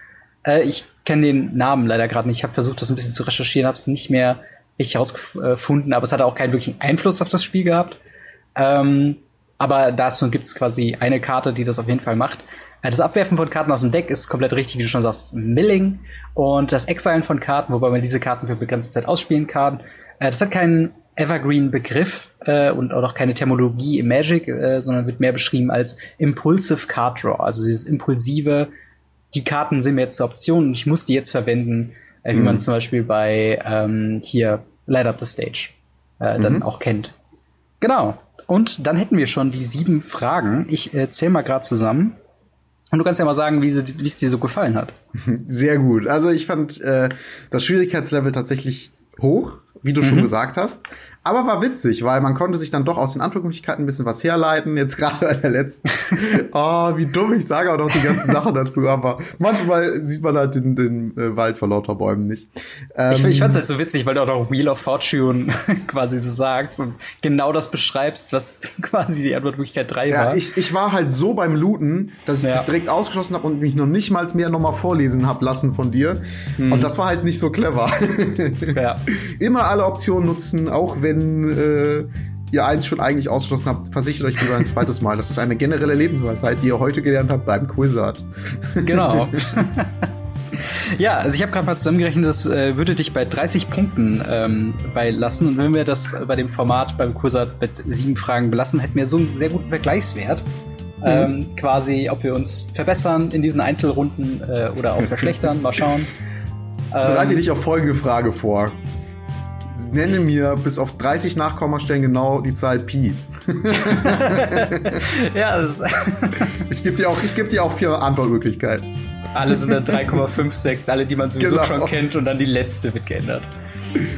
Äh, ich kenne den Namen leider gerade nicht. Ich habe versucht, das ein bisschen zu recherchieren, habe es nicht mehr richtig herausgefunden, aber es hatte auch keinen wirklichen Einfluss auf das Spiel gehabt. Ähm, aber dazu gibt es quasi eine Karte, die das auf jeden Fall macht. Äh, das Abwerfen von Karten aus dem Deck ist komplett richtig, wie du schon sagst, Milling. Und das Exilen von Karten, wobei man diese Karten für begrenzte Zeit ausspielen kann, äh, das hat keinen Evergreen-Begriff äh, und auch keine Thermologie im Magic, äh, sondern wird mehr beschrieben als Impulsive Card Draw. Also dieses impulsive, die Karten sind mir jetzt zur Option und ich muss die jetzt verwenden, äh, wie mhm. man zum Beispiel bei ähm, hier Light Up the Stage äh, dann mhm. auch kennt. Genau. Und dann hätten wir schon die sieben Fragen. Ich äh, zähle mal gerade zusammen. Und du kannst ja mal sagen, wie es dir so gefallen hat. Sehr gut. Also ich fand äh, das Schwierigkeitslevel tatsächlich hoch, wie du mhm. schon gesagt hast. Aber war witzig, weil man konnte sich dann doch aus den Antwortmöglichkeiten ein bisschen was herleiten. Jetzt gerade bei der letzten. oh, wie dumm, ich sage auch noch die ganzen Sachen dazu. Aber manchmal sieht man halt den, den äh, Wald vor lauter Bäumen nicht. Ähm, ich, ich fand's halt so witzig, weil du auch noch Wheel of Fortune quasi so sagst und genau das beschreibst, was quasi die Antwortmöglichkeit 3 ja, war. Ich, ich war halt so beim Looten, dass ich ja. das direkt ausgeschlossen habe und mich noch nicht mal mehr nochmal vorlesen hab lassen von dir. Hm. Und das war halt nicht so clever. ja. Immer alle Optionen nutzen, auch wenn wenn äh, ihr eins schon eigentlich ausgeschlossen habt, versichert euch lieber ein zweites Mal. Das ist eine generelle Lebensweisheit, die ihr heute gelernt habt beim Quizard. Genau. ja, also ich habe gerade mal zusammengerechnet, das äh, würde dich bei 30 Punkten ähm, beilassen. Und wenn wir das bei dem Format beim Quizard mit sieben Fragen belassen, hätten wir so einen sehr guten Vergleichswert. Mhm. Ähm, quasi, ob wir uns verbessern in diesen Einzelrunden äh, oder auch verschlechtern. Mal schauen. Bereite ähm, dich auf folgende Frage vor nenne mir bis auf 30 Nachkommastellen genau die Zahl Pi. ja, ich gebe dir auch, ich gebe dir auch vier Antwortmöglichkeiten. Alle sind dann 3,56, alle, die man sowieso genau. schon kennt und dann die letzte wird geändert.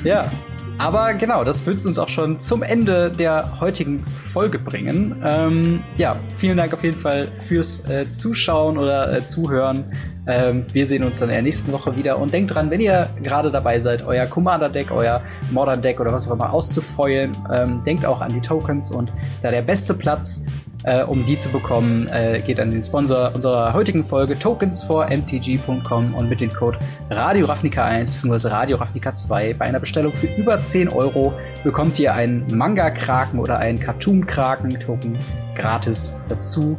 Ja. Aber genau, das wird uns auch schon zum Ende der heutigen Folge bringen. Ähm, ja, vielen Dank auf jeden Fall fürs äh, Zuschauen oder äh, Zuhören. Ähm, wir sehen uns dann in der nächsten Woche wieder. Und denkt dran, wenn ihr gerade dabei seid, euer Commander-Deck, euer Modern-Deck oder was auch immer auszufeuern, ähm, denkt auch an die Tokens. Und da der beste Platz äh, um die zu bekommen, äh, geht an den Sponsor unserer heutigen Folge tokens4mtg.com und mit dem Code Radio Ravnica 1 bzw. Radio Ravnica 2 bei einer Bestellung für über 10 Euro bekommt ihr einen Manga-Kraken oder einen Cartoon-Kraken-Token gratis dazu.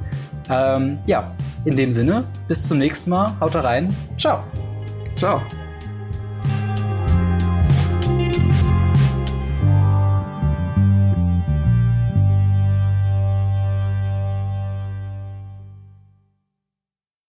Ähm, ja, in dem Sinne, bis zum nächsten Mal. Haut rein. Ciao. Ciao.